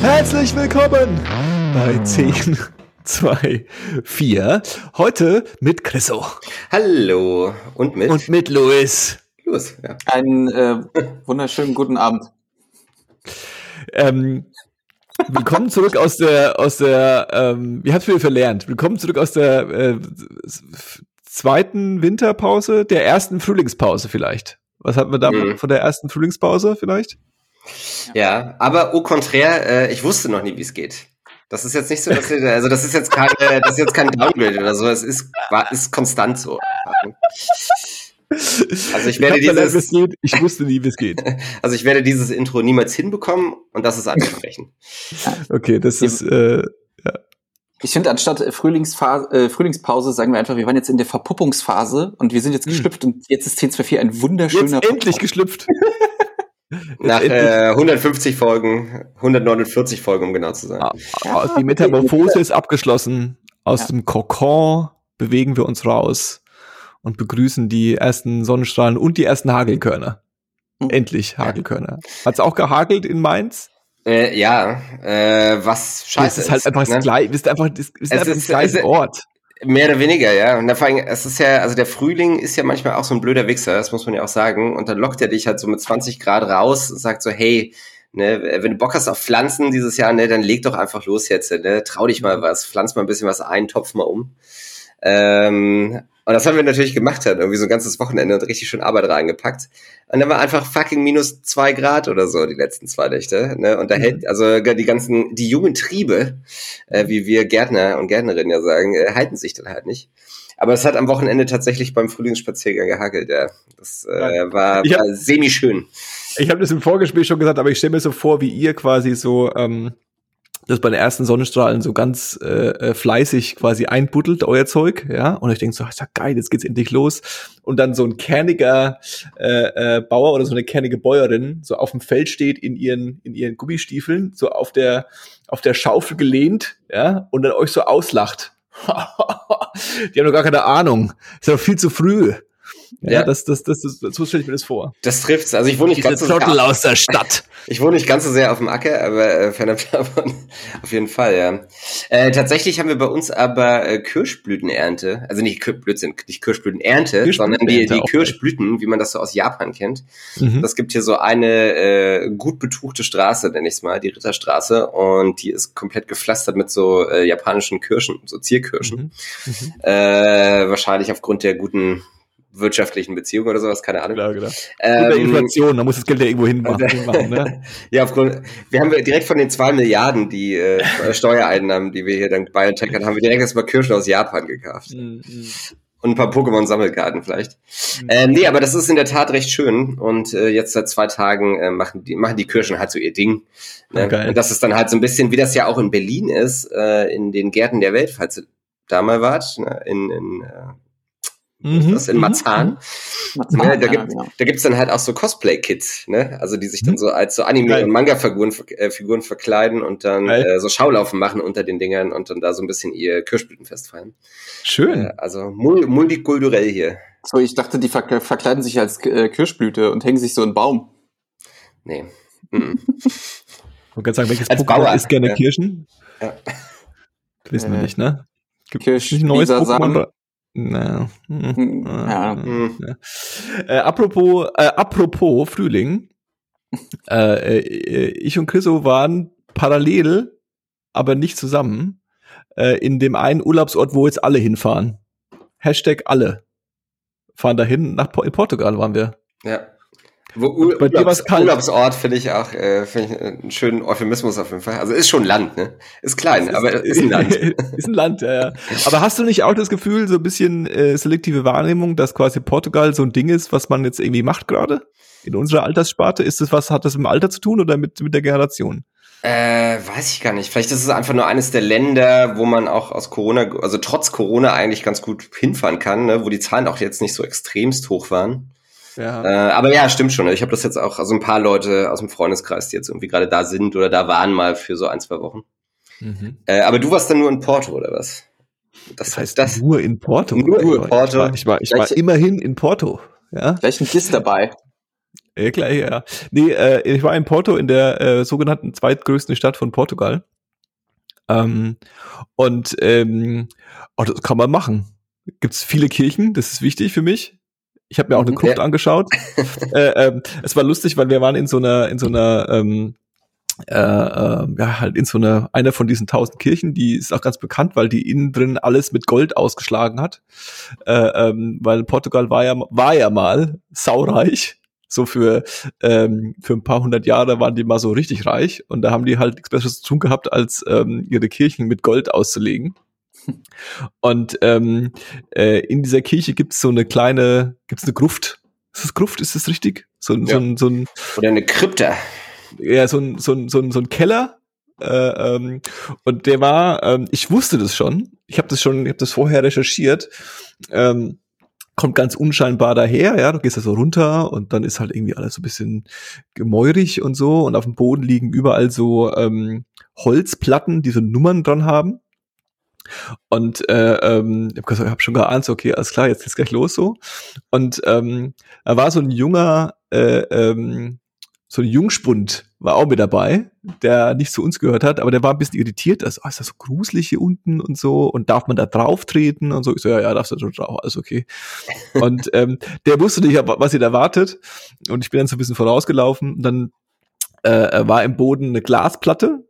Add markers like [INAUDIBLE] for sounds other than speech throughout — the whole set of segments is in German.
Herzlich willkommen bei 10, 2, 4. Heute mit Chriso. Hallo. Und mit? Und mit Louis. Louis, ja. Einen äh, wunderschönen guten Abend. Ähm, willkommen zurück aus der, aus der, ähm, wie habt ihr verlernt? Willkommen zurück aus der äh, zweiten Winterpause, der ersten Frühlingspause vielleicht. Was hatten wir da mhm. von der ersten Frühlingspause vielleicht? Ja, aber au contraire, äh, ich wusste noch nie, wie es geht. Das ist jetzt nicht so, dass wir, also das ist jetzt keine, [LAUGHS] das ist jetzt kein Downgrade oder so, es ist, war, ist konstant so. Also ich werde ich dieses, verlernt, ich wusste nie, wie es geht. [LAUGHS] Also ich werde dieses Intro niemals hinbekommen und das ist ansprechen. okay, das ist, äh, ja. Ich finde, anstatt Frühlingsphase, äh, Frühlingspause sagen wir einfach, wir waren jetzt in der Verpuppungsphase und wir sind jetzt hm. geschlüpft hm. und jetzt ist 1024 ein wunderschöner. Jetzt endlich geschlüpft. [LAUGHS] Nach äh, 150 Folgen, 149 Folgen, um genau zu sein. Ah, ah, die Metamorphose ist abgeschlossen. Aus ja. dem Kokon bewegen wir uns raus und begrüßen die ersten Sonnenstrahlen und die ersten Hagelkörner. Mhm. Endlich Hagelkörner. Hat's auch gehagelt in Mainz? Äh, ja, äh, was scheiße ist. ist halt einfach ne? das gleiche, ist einfach, ist, ist einfach ist, das gleiche Ort. Mehr oder weniger, ja. Und vor allem, es ist ja, also der Frühling ist ja manchmal auch so ein blöder Wichser, das muss man ja auch sagen. Und dann lockt er dich halt so mit 20 Grad raus und sagt so, hey, ne, wenn du Bock hast auf Pflanzen dieses Jahr, ne, dann leg doch einfach los jetzt, ne, trau dich mal was, pflanz mal ein bisschen was ein, topf mal um. Ähm, und das haben wir natürlich gemacht, halt, irgendwie so ein ganzes Wochenende und richtig schön Arbeit reingepackt. Und dann war einfach fucking minus zwei Grad oder so die letzten zwei Nächte. Ne? Und da mhm. hält, also die ganzen, die jungen Triebe, äh, wie wir Gärtner und Gärtnerinnen ja sagen, äh, halten sich dann halt nicht. Aber es hat am Wochenende tatsächlich beim Frühlingsspaziergang gehagelt, ja. Das äh, war, war semi-schön. Ich habe das im Vorgespräch schon gesagt, aber ich stelle mir so vor, wie ihr quasi so ähm, das bei den ersten Sonnenstrahlen so ganz äh, äh, fleißig quasi einbuddelt, euer Zeug, ja, und ich denke so, ist ja geil, jetzt geht's endlich los. Und dann so ein kerniger äh, äh, Bauer oder so eine kernige Bäuerin so auf dem Feld steht in ihren, in ihren Gummistiefeln, so auf der, auf der Schaufel gelehnt, ja, und dann euch so auslacht. [LAUGHS] Die haben doch gar keine Ahnung. Ist doch viel zu früh. Ja, ja, Das, das, das, das, so stelle ich mir das vor. Das trifft's. Also ich wohne nicht Diese ganz so Trottel aus der Stadt. [LAUGHS] Ich wohne nicht ganz so sehr auf dem Acker, aber äh, fernab [LAUGHS] davon auf jeden Fall, ja. Äh, tatsächlich haben wir bei uns aber äh, Kirschblütenernte, also nicht Blödsinn, nicht Kirschblütenernte, sondern die, die Kirschblüten, wie man das so aus Japan kennt. Mhm. Das gibt hier so eine äh, gut betuchte Straße, nenne ich es mal, die Ritterstraße, und die ist komplett gepflastert mit so äh, japanischen Kirschen, so Zierkirschen. Mhm. Mhm. Äh, wahrscheinlich aufgrund der guten wirtschaftlichen Beziehungen oder sowas, keine Ahnung. Klar, genau. Ähm, Inflation, da muss das Geld ja irgendwo [LAUGHS] hinmachen. ne? ja, aufgrund, wir haben direkt von den zwei Milliarden, die äh, [LAUGHS] Steuereinnahmen, die wir hier dank BioNTech haben, haben wir direkt erstmal Kirschen aus Japan gekauft. Mm, Und ein paar Pokémon-Sammelkarten vielleicht. Mhm. Ähm, nee, aber das ist in der Tat recht schön. Und äh, jetzt seit zwei Tagen äh, machen, die, machen die Kirschen halt so ihr Ding. Ne? Oh, und das ist dann halt so ein bisschen, wie das ja auch in Berlin ist, äh, in den Gärten der Welt, falls ihr da mal wart, ne? in, in äh, Mhm, das in mhm, Marzahn. Marzahn ja, da, gibt, ja. da gibt's dann halt auch so Cosplay-Kits, ne? Also die sich dann mhm. so als so Anime- und Manga-Figuren äh, Figuren verkleiden und dann äh, so Schaulaufen machen unter den Dingern und dann da so ein bisschen ihr Kirschblütenfest feiern. Schön. Äh, also mul multikulturell hier. So, ich dachte, die ver verkleiden sich als äh, Kirschblüte und hängen sich so in Baum. Nee. Mhm. Man kann sagen, welches als Pokémon Bauer, isst gerne ja. Kirschen? Ja. Wissen wir äh, nicht, ne? Gibt Kirsch, ein neues Pokémon? Na, hm, ja. Hm. Äh, apropos, äh, apropos Frühling. [LAUGHS] Äh, äh, ich und Chriso waren parallel, aber nicht zusammen, äh, in dem einen Urlaubsort, wo jetzt alle hinfahren. Hashtag alle. Fahren dahin, nach in Portugal waren wir. Ja. Wo Ur Bei Urlaubs Urlaubsort finde ich auch äh, find ich einen schönen Euphemismus auf jeden Fall. Also ist schon Land, ne? Ist klein, ist, aber ist ein Land. [LAUGHS] ist ein Land, ja, ja. Aber hast du nicht auch das Gefühl, so ein bisschen äh, selektive Wahrnehmung, dass quasi Portugal so ein Ding ist, was man jetzt irgendwie macht gerade? In unserer Alterssparte? Ist das was, hat das mit dem Alter zu tun oder mit, mit der Generation? Äh, weiß ich gar nicht. Vielleicht ist es einfach nur eines der Länder, wo man auch aus Corona, also trotz Corona eigentlich ganz gut hinfahren kann, ne? wo die Zahlen auch jetzt nicht so extremst hoch waren. Ja. Äh, aber ja, stimmt schon. Ich habe das jetzt auch, also ein paar Leute aus dem Freundeskreis, die jetzt irgendwie gerade da sind oder da waren mal für so ein, zwei Wochen. Mhm. Äh, aber du warst dann nur in Porto, oder was? Das, das heißt das? Nur in Porto. Nur in Porto. Ich war, ich war, ich war immerhin in Porto. Ja? Gleich ein Kiss dabei. [LAUGHS] Ja, klar, ja. Nee, äh, ich war in Porto, in der äh, sogenannten zweitgrößten Stadt von Portugal. Ähm, und ähm, oh, das kann man machen. Gibt's viele Kirchen, das ist wichtig für mich. Ich habe mir auch eine mhm. Gruft ja. angeschaut. [LAUGHS] äh, ähm, es war lustig, weil wir waren in so einer, in so einer ähm, äh, äh, ja, halt in so einer, einer von diesen tausend Kirchen, die ist auch ganz bekannt, weil die innen drin alles mit Gold ausgeschlagen hat. Äh, ähm, weil Portugal war ja, war ja mal saureich. So für, ähm, für ein paar hundert Jahre waren die mal so richtig reich und da haben die halt nichts Besseres zu tun gehabt, als ähm, ihre Kirchen mit Gold auszulegen. Und ähm, äh, in dieser Kirche gibt's so eine kleine, gibt's eine Gruft. Ist das Gruft? Ist das richtig? So, ja. so, ein, so ein Oder eine Krypta ja, so ein, so ein, so ein, so ein Keller. Äh, ähm, und der war, ähm, ich wusste das schon. Ich habe das schon, ich habe das vorher recherchiert. Ähm, kommt ganz unscheinbar daher, ja, du gehst da so runter und dann ist halt irgendwie alles so ein bisschen gemäurig und so und auf dem Boden liegen überall so ähm, Holzplatten, die so Nummern dran haben. Und äh, ähm, ich habe hab schon geahnt, so, okay, alles klar, jetzt geht's gleich los so. Und ähm, da war so ein junger äh, ähm, so ein Jungspund war auch mit dabei, der nicht zu uns gehört hat, aber der war ein bisschen irritiert, dass, oh, ist das so gruselig hier unten und so und darf man da drauf treten und so. Ich so, ja, ja, darfst du da drauf, alles okay. [LAUGHS] und ähm, der wusste nicht, was ihn erwartet und ich bin dann so ein bisschen vorausgelaufen und dann äh, war im Boden eine Glasplatte,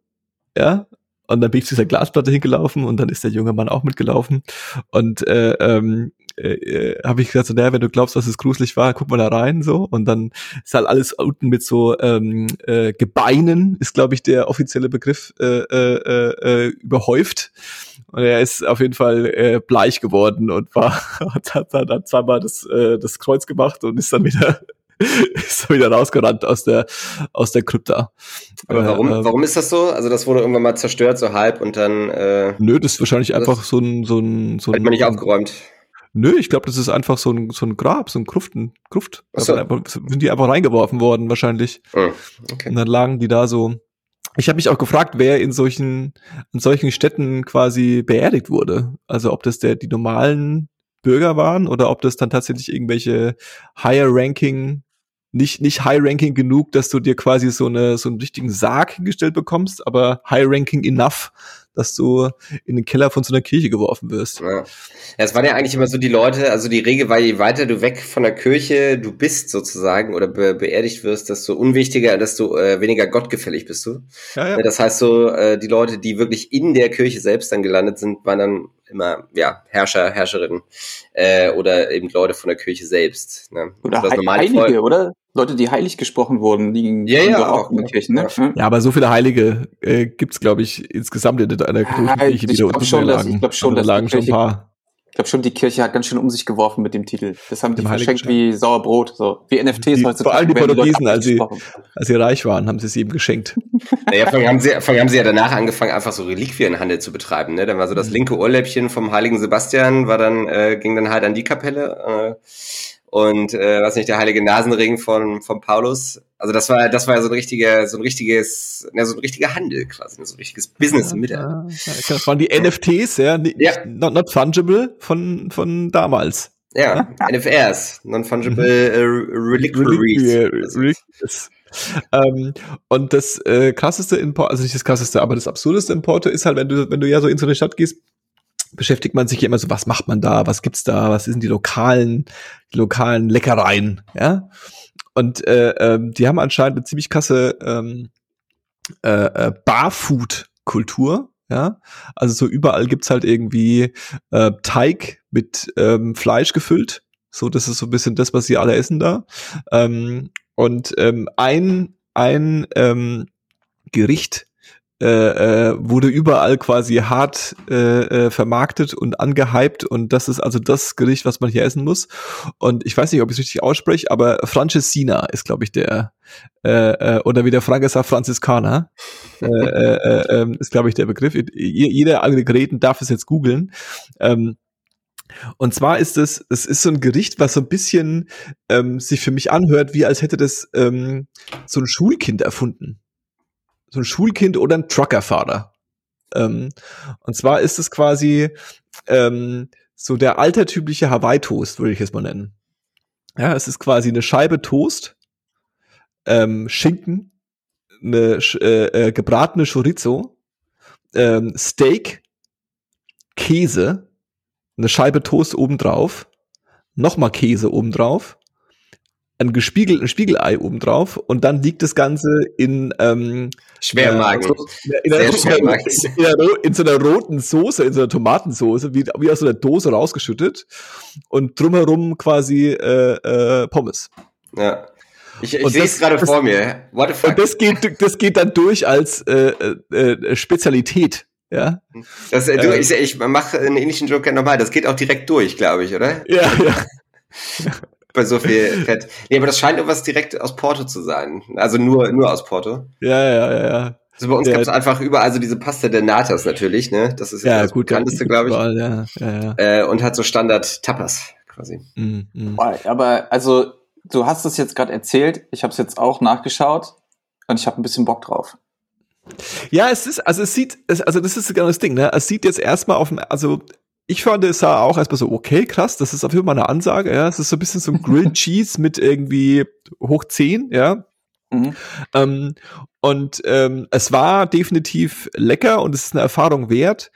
ja, und dann bin ich zu dieser Glasplatte hingelaufen und dann ist der junge Mann auch mitgelaufen. Und äh, ähm, äh, äh habe ich gesagt, so, naja, wenn du glaubst, dass es gruselig war, guck mal da rein so. Und dann ist halt alles unten mit so ähm, äh, Gebeinen, ist, glaube ich, der offizielle Begriff, äh, äh, äh, überhäuft. Und er ist auf jeden Fall äh, bleich geworden und war, [LAUGHS] hat, hat, hat, zweimal das, äh, das Kreuz gemacht und ist dann wieder [LAUGHS] ist wieder rausgerannt aus der, aus der Krypta. Aber warum, äh, warum ist das so? Also das wurde irgendwann mal zerstört, so halb und dann. Äh, Nö, das ist wahrscheinlich einfach so ein, so ein, so ein. Hat man nicht aufgeräumt. Nö, ich glaube, das ist einfach so ein, so ein Grab, so ein Kruften, Kruft. So. Einfach, sind die einfach reingeworfen worden, wahrscheinlich. Oh, okay. Und dann lagen die da so. Ich habe mich auch gefragt, wer in solchen, in solchen Städten quasi beerdigt wurde. Also ob das der, die normalen Bürger waren oder ob das dann tatsächlich irgendwelche higher ranking nicht, nicht High-Ranking genug, dass du dir quasi so, eine, so einen richtigen Sarg hingestellt bekommst, aber High-Ranking enough, dass du in den Keller von so einer Kirche geworfen wirst. Ja. ja. Es waren ja eigentlich immer so die Leute, also die Regel war, je weiter du weg von der Kirche du bist sozusagen oder be beerdigt wirst, desto unwichtiger, desto äh, weniger gottgefällig bist du. Ja, ja. Das heißt so, äh, die Leute, die wirklich in der Kirche selbst dann gelandet sind, waren dann immer ja Herrscher, Herrscherinnen äh, oder eben Leute von der Kirche selbst. Ne? Oder also Heilige, Volk. oder? Leute, die heilig gesprochen wurden, liegen ja, ja, auch in der Kirche. Ne? Ja, aber so viele Heilige äh, gibt's glaube ich, insgesamt in einer großen Kirche, die da unten schon, lagen. Ich glaube schon, also, da lagen schon ein paar. Ich glaube schon, die Kirche hat ganz schön um sich geworfen mit dem Titel. Das haben die dem verschenkt wie Sauerbrot, so wie NFTs die, heutzutage. Vor allem die Portugiesen, als sie, als sie reich waren, haben sie es eben geschenkt. [LAUGHS] Naja, vor allem haben sie, vor allem haben sie ja danach angefangen, einfach so Reliquienhandel zu betreiben. Ne? Dann war so das mhm. linke Ohrläppchen vom heiligen Sebastian, war dann, äh, ging dann halt an die Kapelle. Äh, und äh, was nicht der heilige Nasenring von von Paulus. Also das war das war ja so ein richtiger so ein richtiges ja, so ein richtiger Handel quasi, so ein richtiges Business im Mittelalter. das waren die NFTs, ja, nicht, ja. Not, not fungible von von damals. Ja, ja. NFRs, non-fungible mhm. uh, reliquiaries. Reliquiaries. ähm, und das äh, krasseste in Porto, also nicht das krasseste, aber das absurdeste in Porto ist halt, wenn du, wenn du ja so in so eine Stadt gehst, beschäftigt man sich immer so, was macht man da, was gibt's da, was sind die lokalen, die lokalen Leckereien, ja. Und äh, äh, die haben anscheinend eine ziemlich krasse ähm, äh, äh, Barfood-Kultur, ja. Also so überall gibt's halt irgendwie äh, Teig mit ähm, Fleisch gefüllt. So, das ist so ein bisschen das, was sie alle essen da. Ähm, und ähm, ein, ein ähm, Gericht, äh, äh, wurde überall quasi hart äh, äh, vermarktet und angehypt und das ist also das Gericht, was man hier essen muss. Und ich weiß nicht, ob ich es richtig ausspreche, aber Francesina ist, glaube ich, der äh, äh, oder wie der Franke sagt, Franziskaner äh, äh, äh, ähm, ist, glaube ich, der Begriff. Jeder Aggregaten darf es jetzt googeln. Ähm, und zwar ist es, es ist so ein Gericht, was so ein bisschen ähm, sich für mich anhört, wie als hätte das ähm, so ein Schulkind erfunden so ein Schulkind oder ein Truckerfahrer. Ähm, und zwar ist es quasi ähm, so der altertümliche Hawaii-Toast, würde ich es mal nennen. Ja, es ist quasi eine Scheibe Toast, ähm, Schinken, eine äh, äh, gebratene Chorizo, ähm, Steak, Käse, eine Scheibe Toast obendrauf, nochmal Käse obendrauf, ein gespiegelten Spiegelei obendrauf und dann liegt das Ganze in ähm, Schwermagen. Äh, in, in, Schwermagen. [LAUGHS] In, in, in, so einer roten Soße, in so einer Tomatensoße, wie, wie aus so einer Dose rausgeschüttet und drumherum quasi äh, äh, Pommes. Ja. Ich, ich sehe es gerade vor mir. What the fuck? Und das geht, das geht dann durch als äh, äh, äh Spezialität. Ja. Das, äh, du, äh, ich, ich mache einen ähnlichen Joker nochmal. Das geht auch direkt durch, glaube ich, oder? Ja, ja. [LAUGHS] Bei so viel Fett. Nee, aber das scheint irgendwas direkt aus Porto zu sein. Also nur, nur aus Porto. Ja, ja, ja, ja. Also bei uns ja. gab es einfach überall also diese Pasta de Natas natürlich, ne? Das ist ja, das gut, bekannteste, glaube ich. Überall, ja, ja, ja. Äh, und hat so Standard Tapas quasi. Mm, mm. Aber also du hast es jetzt gerade erzählt, ich habe es jetzt auch nachgeschaut und ich habe ein bisschen Bock drauf. Ja, es ist, also es sieht, es, also das ist genau das Ding, ne? Es sieht jetzt erstmal auf dem, also ich fand es sah auch erstmal so, okay, krass, das ist auf jeden Fall eine Ansage, ja. Es ist so ein bisschen so ein Grilled [LAUGHS] Cheese mit irgendwie hoch 10, ja. Mhm. Ähm, und ähm, es war definitiv lecker und es ist eine Erfahrung wert.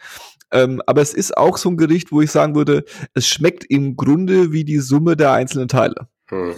Ähm, aber es ist auch so ein Gericht, wo ich sagen würde, es schmeckt im Grunde wie die Summe der einzelnen Teile. Hm.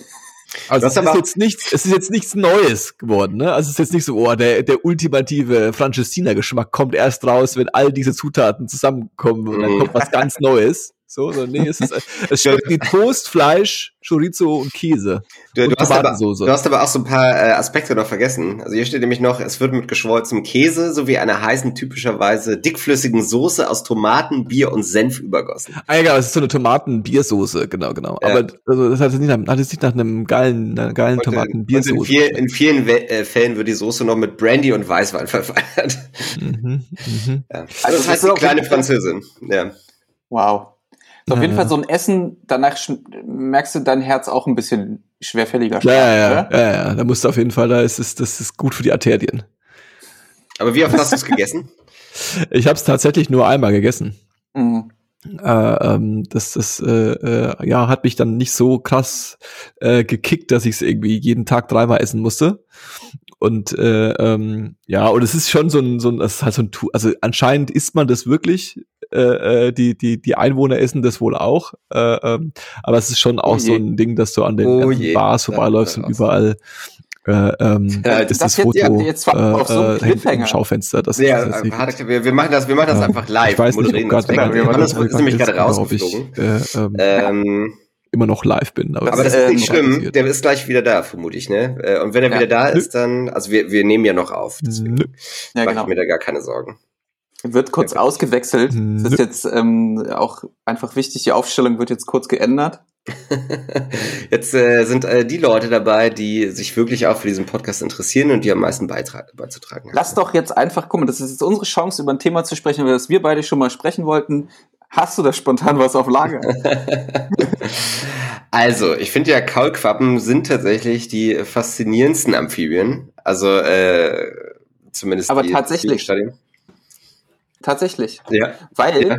Also es ist jetzt nichts, es ist jetzt nichts Neues geworden, ne? Also es ist jetzt nicht so, oh, der, der ultimative Franceschina-Geschmack kommt erst raus, wenn all diese Zutaten zusammenkommen und dann mhm. kommt was ganz Neues. So, so nee, es, ist, [LAUGHS] es schmeckt wie Toast, Fleisch, Chorizo und Käse. Du, und du, hast aber, du hast aber auch so ein paar äh, Aspekte noch vergessen. Also hier steht nämlich noch, es wird mit geschmolzenem Käse sowie einer heißen, typischerweise dickflüssigen Soße aus Tomaten, Bier und Senf übergossen. Ah, ja, es ist so eine Tomaten-Biersoße, genau, genau. Ja. Aber also, das hat jetzt nicht, nach, hat jetzt nicht nach einem geilen, einer geilen Tomaten-Biersoße. In, viel, in, vielen äh, Fällen wird die Soße noch mit Brandy und Weißwein verfeiert. Mhm, mh. ja. Also, das heißt die kleine Französin. Ja. Wow. Auf jeden Fall so ein Essen, danach merkst du dein Herz auch ein bisschen schwerfälliger ja, ja, ja, ja, ja, da musst du auf jeden Fall, da ist es, das ist gut für die Arterien. Aber wie oft hast du es gegessen? [LAUGHS] Ich habe es tatsächlich nur einmal gegessen. Mhm. Äh, ähm, das das äh, äh, ja hat mich dann nicht so krass äh, gekickt, dass ich es irgendwie jeden Tag dreimal essen musste. Und äh, ähm, ja, und es ist schon so ein, so ein, es ist halt so ein, also anscheinend isst man das wirklich äh, äh, die, die, die Einwohner essen das wohl auch. Äh, ähm, aber es ist schon auch oh so ein Ding, dass du an den oh Bars vorbeiläufst und überall äh, ähm, ja, ist das, das Foto jetzt, jetzt auf so äh, im Schaufenster. Das ja, ist, das wir, wir machen das, wir machen das einfach live. Ich weiß nicht, ob das, genau, wir machen das, das ist nämlich gerade rausgeflogen. Ich, äh, ähm, ähm, immer noch live bin. Aber, aber das ist nicht schlimm, der ist gleich wieder da, vermute ich, ne? Äh, und wenn er ja. wieder da ist, dann, also wir, wir nehmen ja noch auf, deswegen ja, mache genau. ich mir da gar keine Sorgen. Wird kurz ja, ausgewechselt. Das ist jetzt ähm, auch einfach wichtig. Die Aufstellung wird jetzt kurz geändert. [LAUGHS] jetzt äh, sind äh, die Leute dabei, die sich wirklich auch für diesen Podcast interessieren und die am meisten beizutragen haben. Lass doch jetzt einfach, guck mal, das ist jetzt unsere Chance, über ein Thema zu sprechen, über das wir beide schon mal sprechen wollten. Hast du da spontan was auf Lager? [LAUGHS] also, ich finde ja, Kaulquappen sind tatsächlich die faszinierendsten Amphibien. Also, äh, zumindest Aber die, tatsächlich. Die Tatsächlich. Ja. Weil, ja.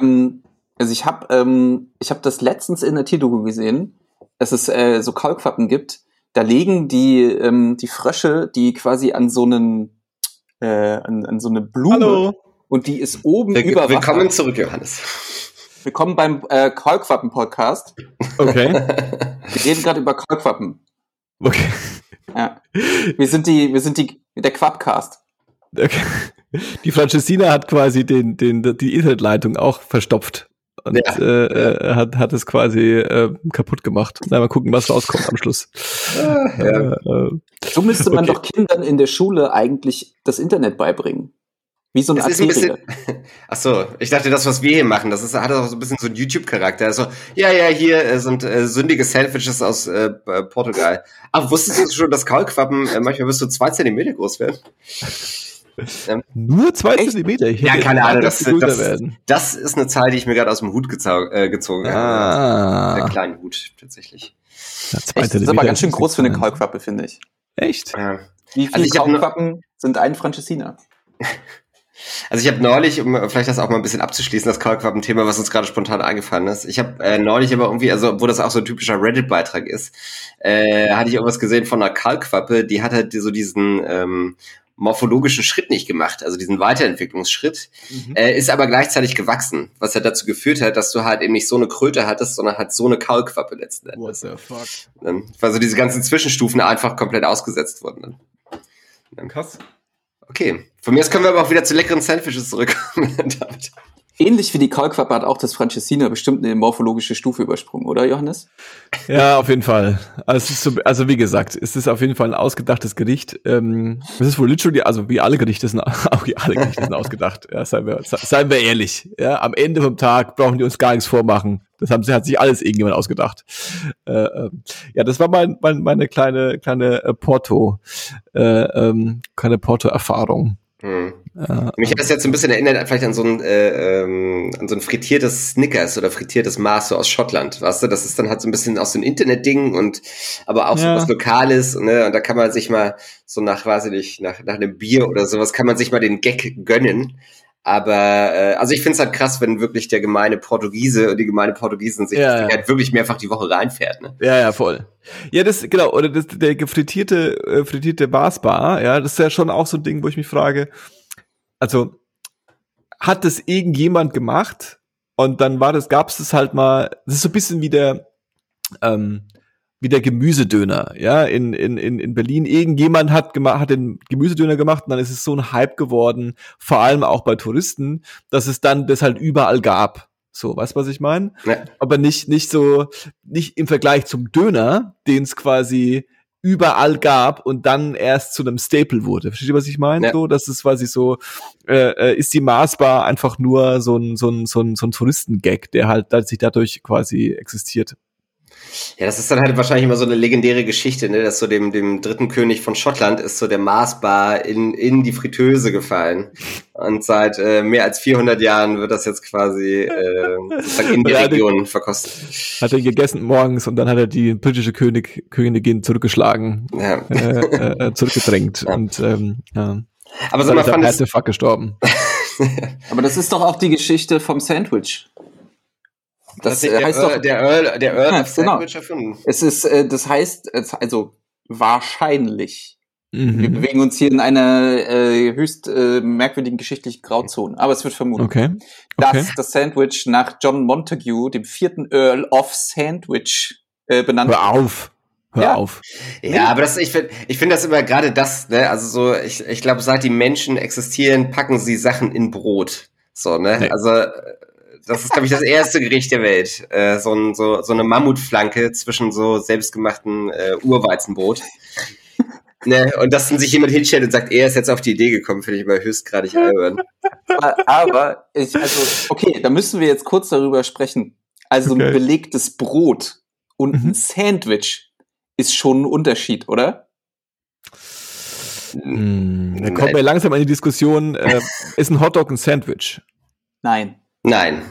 Ähm, also ich habe ähm, ich hab das letztens in der Tierdoku gesehen, dass es äh, so Kaulquappen gibt. Da legen die, ähm, die Frösche, die quasi an so einen, äh, an, an so eine Blume Hallo. und die ist oben Will über Willkommen zurück, Johannes. Willkommen beim äh, Kaulquappen-Podcast. Okay. [LAUGHS] Wir reden gerade über Kaulquappen. Okay. Ja. Wir sind die, wir sind die, der Quappcast. Okay. [LAUGHS] Die Francesina hat quasi den, den, die Internetleitung auch verstopft und ja. äh, äh, hat, hat es quasi äh, kaputt gemacht. Na, mal gucken, was rauskommt am Schluss. Ah, ja. äh, so müsste man okay. doch Kindern in der Schule eigentlich das Internet beibringen. Wie so ein das ein bisschen, [LAUGHS] Ach so, ich dachte, das, was wir hier machen, das ist, hat auch so ein bisschen so einen YouTube-Charakter. Also, ja, ja, hier äh, sind äh, sündige Sandwiches aus äh, Portugal. Aber wusstest du schon, dass Kaulquappen äh, manchmal bis zu zwei Zentimeter groß werden? Ähm, Nur zwei Echt? Zentimeter? Ich ja, keine Ahnung. Das, das, das, ist eine Zahl, die ich mir gerade aus dem Hut äh, gezogen habe. Ah. Der kleinen Hut, tatsächlich. Ja, zwei Echt, das ist aber ganz schön groß für eine Kaulquappe, finde ich. Echt? Ja. Wie viele also Kaulquappen sind ein Franchesina? [LAUGHS] Also ich habe neulich, um vielleicht das auch mal ein bisschen abzuschließen, das Kaulquappen-Thema, was uns gerade spontan eingefallen ist. Ich habe äh, neulich aber irgendwie, also wo das auch so ein typischer Reddit-Beitrag ist, äh, hatte ich irgendwas gesehen von einer Kaulquappe, die hat halt so diesen ähm, morphologischen Schritt nicht gemacht, also diesen Weiterentwicklungsschritt, mhm. äh, ist aber gleichzeitig gewachsen, was ja dazu geführt hat, dass du halt eben nicht so eine Kröte hattest, sondern halt so eine Kaulquappe letzten Endes. What the fuck? Also diese ganzen Zwischenstufen einfach komplett ausgesetzt wurden. Dann. Krass. Okay, von mir aus können wir aber auch wieder zu leckeren Sandwiches zurückkommen. [LAUGHS] Ähnlich wie die Kaulquappe hat auch das Francesinha bestimmt eine morphologische Stufe übersprungen, oder Johannes? Ja, auf jeden Fall. Also, so, also wie gesagt, es ist auf jeden Fall ein ausgedachtes Gericht. Ähm, es ist wohl literally, also wie alle Gerichte sind, [LAUGHS] auch wie alle Gerichte sind ausgedacht. Ja, seien wir, seien wir ehrlich. Ja, am Ende vom Tag brauchen die uns gar nichts vormachen. Das haben, hat sich alles irgendjemand ausgedacht. Äh, äh, ja, das war mein, mein, meine kleine kleine äh, Porto, äh, ähm, kleine Porto-Erfahrung. Hm. Ja. Mich hat das jetzt ein bisschen erinnert, vielleicht an so ein, äh, ähm, an so ein frittiertes Snickers oder frittiertes Mars so aus Schottland, weißt du? Das ist dann halt so ein bisschen aus so ein Internet-Ding und aber auch ja. so was Lokales, ne? Und da kann man sich mal so nach, weiß ich nicht, nach, nach einem Bier oder sowas, kann man sich mal den Gag gönnen. Aber äh, also ich finde es halt krass, wenn wirklich der gemeine Portugiese und die gemeine Portugiesen sich ja, ja. halt wirklich mehrfach die Woche reinfährt. Ne? Ja, ja, voll. Ja, das genau oder das, der gefrittierte äh, frittierte Barsbar, ja, das ist ja schon auch so ein Ding, wo ich mich frage, also hat das irgendjemand gemacht und dann war das, gab es das halt mal. Das ist so ein bisschen wie der ähm, wie der Gemüsedöner, ja, in, in, in, in Berlin. Irgendjemand hat gemacht, hat den Gemüsedöner gemacht und dann ist es so ein Hype geworden, vor allem auch bei Touristen, dass es dann das halt überall gab. So, weißt du, was ich meine? Ja. Aber nicht, nicht so, nicht im Vergleich zum Döner, den es quasi überall gab und dann erst zu einem Staple wurde. Versteht ihr, was ich meine? Ja. So, das ist quasi so, äh, äh, ist die Maßbar einfach nur so ein, so ein, so ein, so ein Touristengag, der halt, der sich dadurch quasi existiert. Ja, das ist dann halt wahrscheinlich immer so eine legendäre Geschichte, ne? dass so dem, dem dritten König von Schottland ist so der Marsbar in, in die Fritteuse gefallen. Und seit äh, mehr als 400 Jahren wird das jetzt quasi äh, in [LAUGHS] die Region er, verkostet. Hat er gegessen morgens und dann hat er die britische König, Königin zurückgeschlagen, ja. äh, äh, zurückgedrängt ja. und ähm, ja. Aber so mal fand es... gestorben. [LAUGHS] Aber das ist doch auch die Geschichte vom Sandwich. Das, das heißt Earl, doch der Earl, der Earl ja, of genau. Sandwich erfunden. Es ist, äh, das heißt, also wahrscheinlich. Mhm. Wir bewegen uns hier in einer äh, höchst äh, merkwürdigen geschichtlichen Grauzone, aber es wird vermutet, okay. okay. dass das Sandwich nach John Montague, dem vierten Earl of Sandwich, äh, benannt Hör auf. Hör ja. auf. Ja, aber das, ich finde ich finde das immer gerade das, ne, also so, ich, ich glaube, seit die Menschen existieren, packen sie Sachen in Brot. So, ne? Nee. Also das ist, glaube ich, das erste Gericht der Welt. Äh, so, ein, so, so eine Mammutflanke zwischen so selbstgemachten äh, Urweizenbrot. [LAUGHS] ne, und dass dann sich jemand hinstellt und sagt, er ist jetzt auf die Idee gekommen, finde ich immer höchstgradig albern. Aber, ich, also, okay, da müssen wir jetzt kurz darüber sprechen. Also okay. ein belegtes Brot und mhm. ein Sandwich ist schon ein Unterschied, oder? Hm, da kommen wir langsam in die Diskussion, äh, ist ein Hotdog ein Sandwich? Nein. Nein.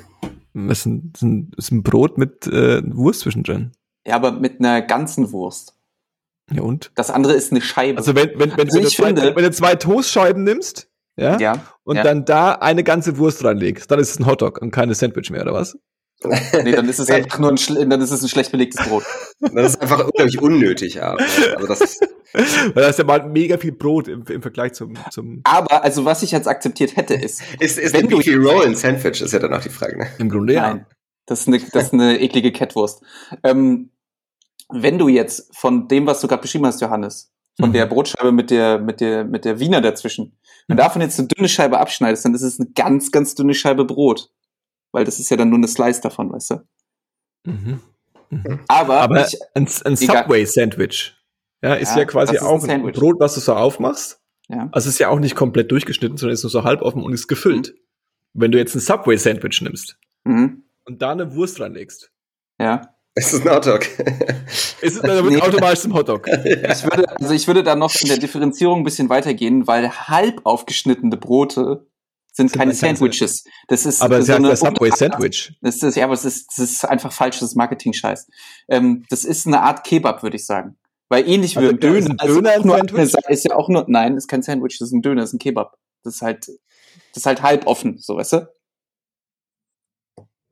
Das ist ein, das ist ein, ist ein Brot mit äh, Wurst zwischendrin. Ja, aber mit einer ganzen Wurst. Ja und? Das andere ist eine Scheibe. Also wenn, wenn, wenn, also du, zwei, finde, wenn du zwei Toastscheiben nimmst, ja, ja und ja. dann da eine ganze Wurst reinlegst, dann ist es ein Hotdog und keine Sandwich mehr, oder was? Nee, dann ist es [LAUGHS] einfach nur ein, dann ist es ein schlecht belegtes Brot. Das ist einfach unglaublich unnötig, ja. Also das ist Weil da ist ja mal mega viel Brot im, im Vergleich zum, zum. Aber, also was ich jetzt akzeptiert hätte, ist. ist, ist wenn du Beefy Roll ein Sandwich, ist ja dann auch die Frage, ne? Im Grunde ja. Nein. Das ist eine, das ist eine eklige Kettwurst. Ähm, wenn du jetzt von dem, was du gerade beschrieben hast, Johannes, von mhm. der Brotscheibe mit der, mit der, mit der Wiener dazwischen, wenn mhm. davon jetzt eine dünne Scheibe abschneidest, dann ist es eine ganz, ganz dünne Scheibe Brot. Weil das ist ja dann nur eine Slice davon, weißt du? Mhm. Mhm. Aber, Aber ich, ein, ein Subway-Sandwich ja, ist ja, ja quasi auch ein, ein Brot, was du so aufmachst. Ja. Also ist ja auch nicht komplett durchgeschnitten, sondern ist nur so halb offen und ist gefüllt. Mhm. Wenn du jetzt ein Subway-Sandwich nimmst mhm. und da eine Wurst reinlegst. Ja. Es ist ein Hotdog. es ist dann nee. automatisch ein Hotdog. [LAUGHS] Ich würde, also ich würde da noch in der Differenzierung ein bisschen weitergehen, weil halb aufgeschnittene Brote sind, keine Sandwiches. Das ist aber es so ist Subway Sandwich. Das ist ja, aber es ist, das ist einfach falsches Marketing-Scheiß. Ähm, das ist eine Art Kebab, würde ich sagen. Weil ähnlich also wie ein Döner, Döner ist, nur eine, ist ja auch nur, nein, ist kein Sandwich, das ist ein Döner, das ist ein Kebab. Das ist halt. Das ist halt halb offen, so weißt du?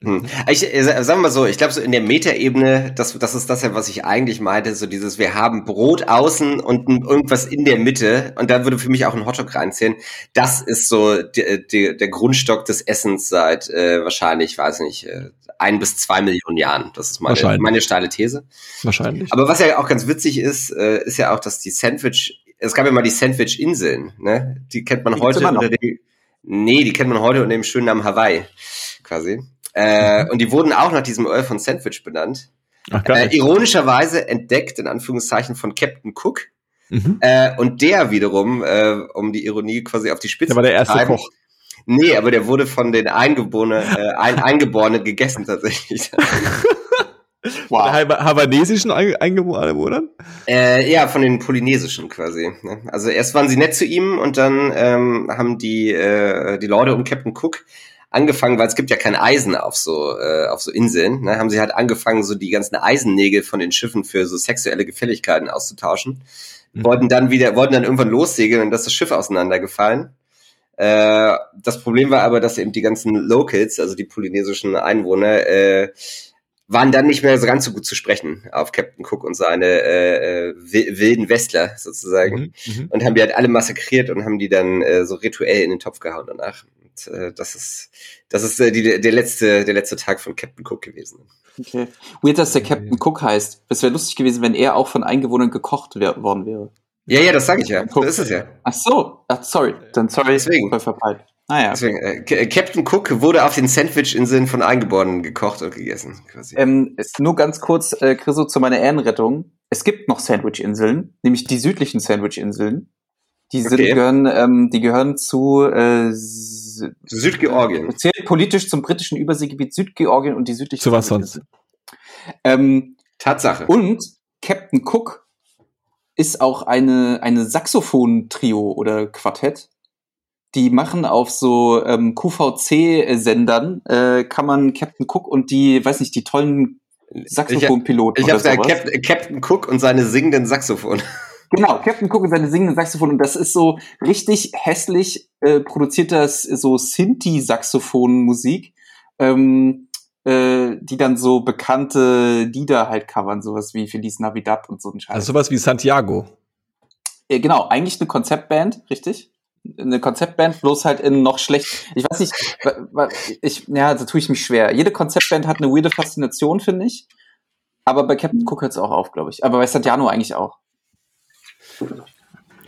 Hm. Ich, äh, sagen wir mal so, ich glaube, so in der Metaebene, das, das ist das ja, was ich eigentlich meinte, so dieses, wir haben Brot außen und irgendwas in der Mitte und da würde für mich auch ein Hotdog reinzählen. Das ist so die, die, der Grundstock des Essens seit äh, wahrscheinlich, weiß nicht, äh, ein bis zwei Millionen Jahren. Das ist meine, meine steile These. Wahrscheinlich. Aber was ja auch ganz witzig ist, äh, ist ja auch, dass die Sandwich, es gab ja mal die Sandwich-Inseln, ne? Die kennt man die heute unter dem, nee, die kennt man heute unter dem schönen Namen Hawaii, quasi. Äh. Und die wurden auch nach diesem Earl von Sandwich benannt. Ach, äh, ironischerweise entdeckt, in Anführungszeichen, von Captain Cook. Mhm. Äh, und der wiederum, äh, um die Ironie quasi auf die Spitze zu Der war der erste treiben, Koch. Nee, aber der wurde von den Eingeborenen, [LAUGHS] äh, ein, Eingeborenen gegessen tatsächlich. [LAUGHS] wow. Von havanesischen Eingeborenen? Äh, ja, von den polynesischen quasi. Ne? Also erst waren sie nett zu ihm und dann ähm, haben die, äh, die Leute um Captain Cook angefangen, weil es gibt ja kein Eisen auf so äh, auf so Inseln, ne, haben sie halt angefangen, so die ganzen Eisennägel von den Schiffen für so sexuelle Gefälligkeiten auszutauschen. Mhm. Wollten dann wieder, wollten dann irgendwann lossegeln und ist das Schiff auseinandergefallen. Äh, das Problem war aber, dass eben die ganzen Locals, also die polynesischen Einwohner, äh, waren dann nicht mehr so ganz so gut zu sprechen auf Captain Cook und seine äh, äh wilden Westler sozusagen mhm, mhm, und haben die halt alle massakriert und haben die dann äh, so rituell in den Topf gehauen danach äh, das ist, das ist äh, die, der, letzte, der letzte Tag von Captain Cook gewesen. Okay. Weird, dass der Captain Cook heißt. Es wäre lustig gewesen, wenn er auch von Eingewohnern gekocht wär, worden wäre. Ja, ja, das sage ich ja. Cook. Das ist es ja. Ach so. Ach, sorry. Dann sorry. Deswegen. Voll verpeilt. Ah, ja. Deswegen, äh, Captain Cook wurde auf den Sandwich-Inseln von Eingeborenen gekocht und gegessen. Quasi. Ähm, ist nur ganz kurz, äh, Chriso, zu meiner Ehrenrettung. Es gibt noch Sandwich-Inseln, nämlich die südlichen Sandwich-Inseln. Die sind, okay. gehören, ähm, die gehören zu äh, Südgeorgien. Zählt politisch zum britischen Überseegebiet Südgeorgien und die südlichen. Zu was sonst? Ähm, Tatsache. Und Captain Cook ist auch eine, eine Saxophon-Trio oder Quartett. Die machen auf so ähm, QVC-Sendern, äh, kann man Captain Cook und die, weiß nicht, die tollen Saxophonpiloten. Ich, ich habe hab Captain, Captain Cook und seine singenden Saxophone. Genau, Captain Cook und seine singenden Saxophon und das ist so richtig hässlich äh, produzierter so Sinti-Saxophon-Musik, ähm, äh, die dann so bekannte Lieder halt covern, sowas wie Feliz Navidad und so ein Scheiß. Also sowas wie Santiago. Äh, genau, eigentlich eine Konzeptband, richtig? Eine Konzeptband, bloß halt in noch schlecht. Ich weiß nicht, ich, ja, da tue ich mich schwer. Jede Konzeptband hat eine weirde Faszination, finde ich. Aber bei Captain Cook hört es auch auf, glaube ich. Aber bei Santiano eigentlich auch.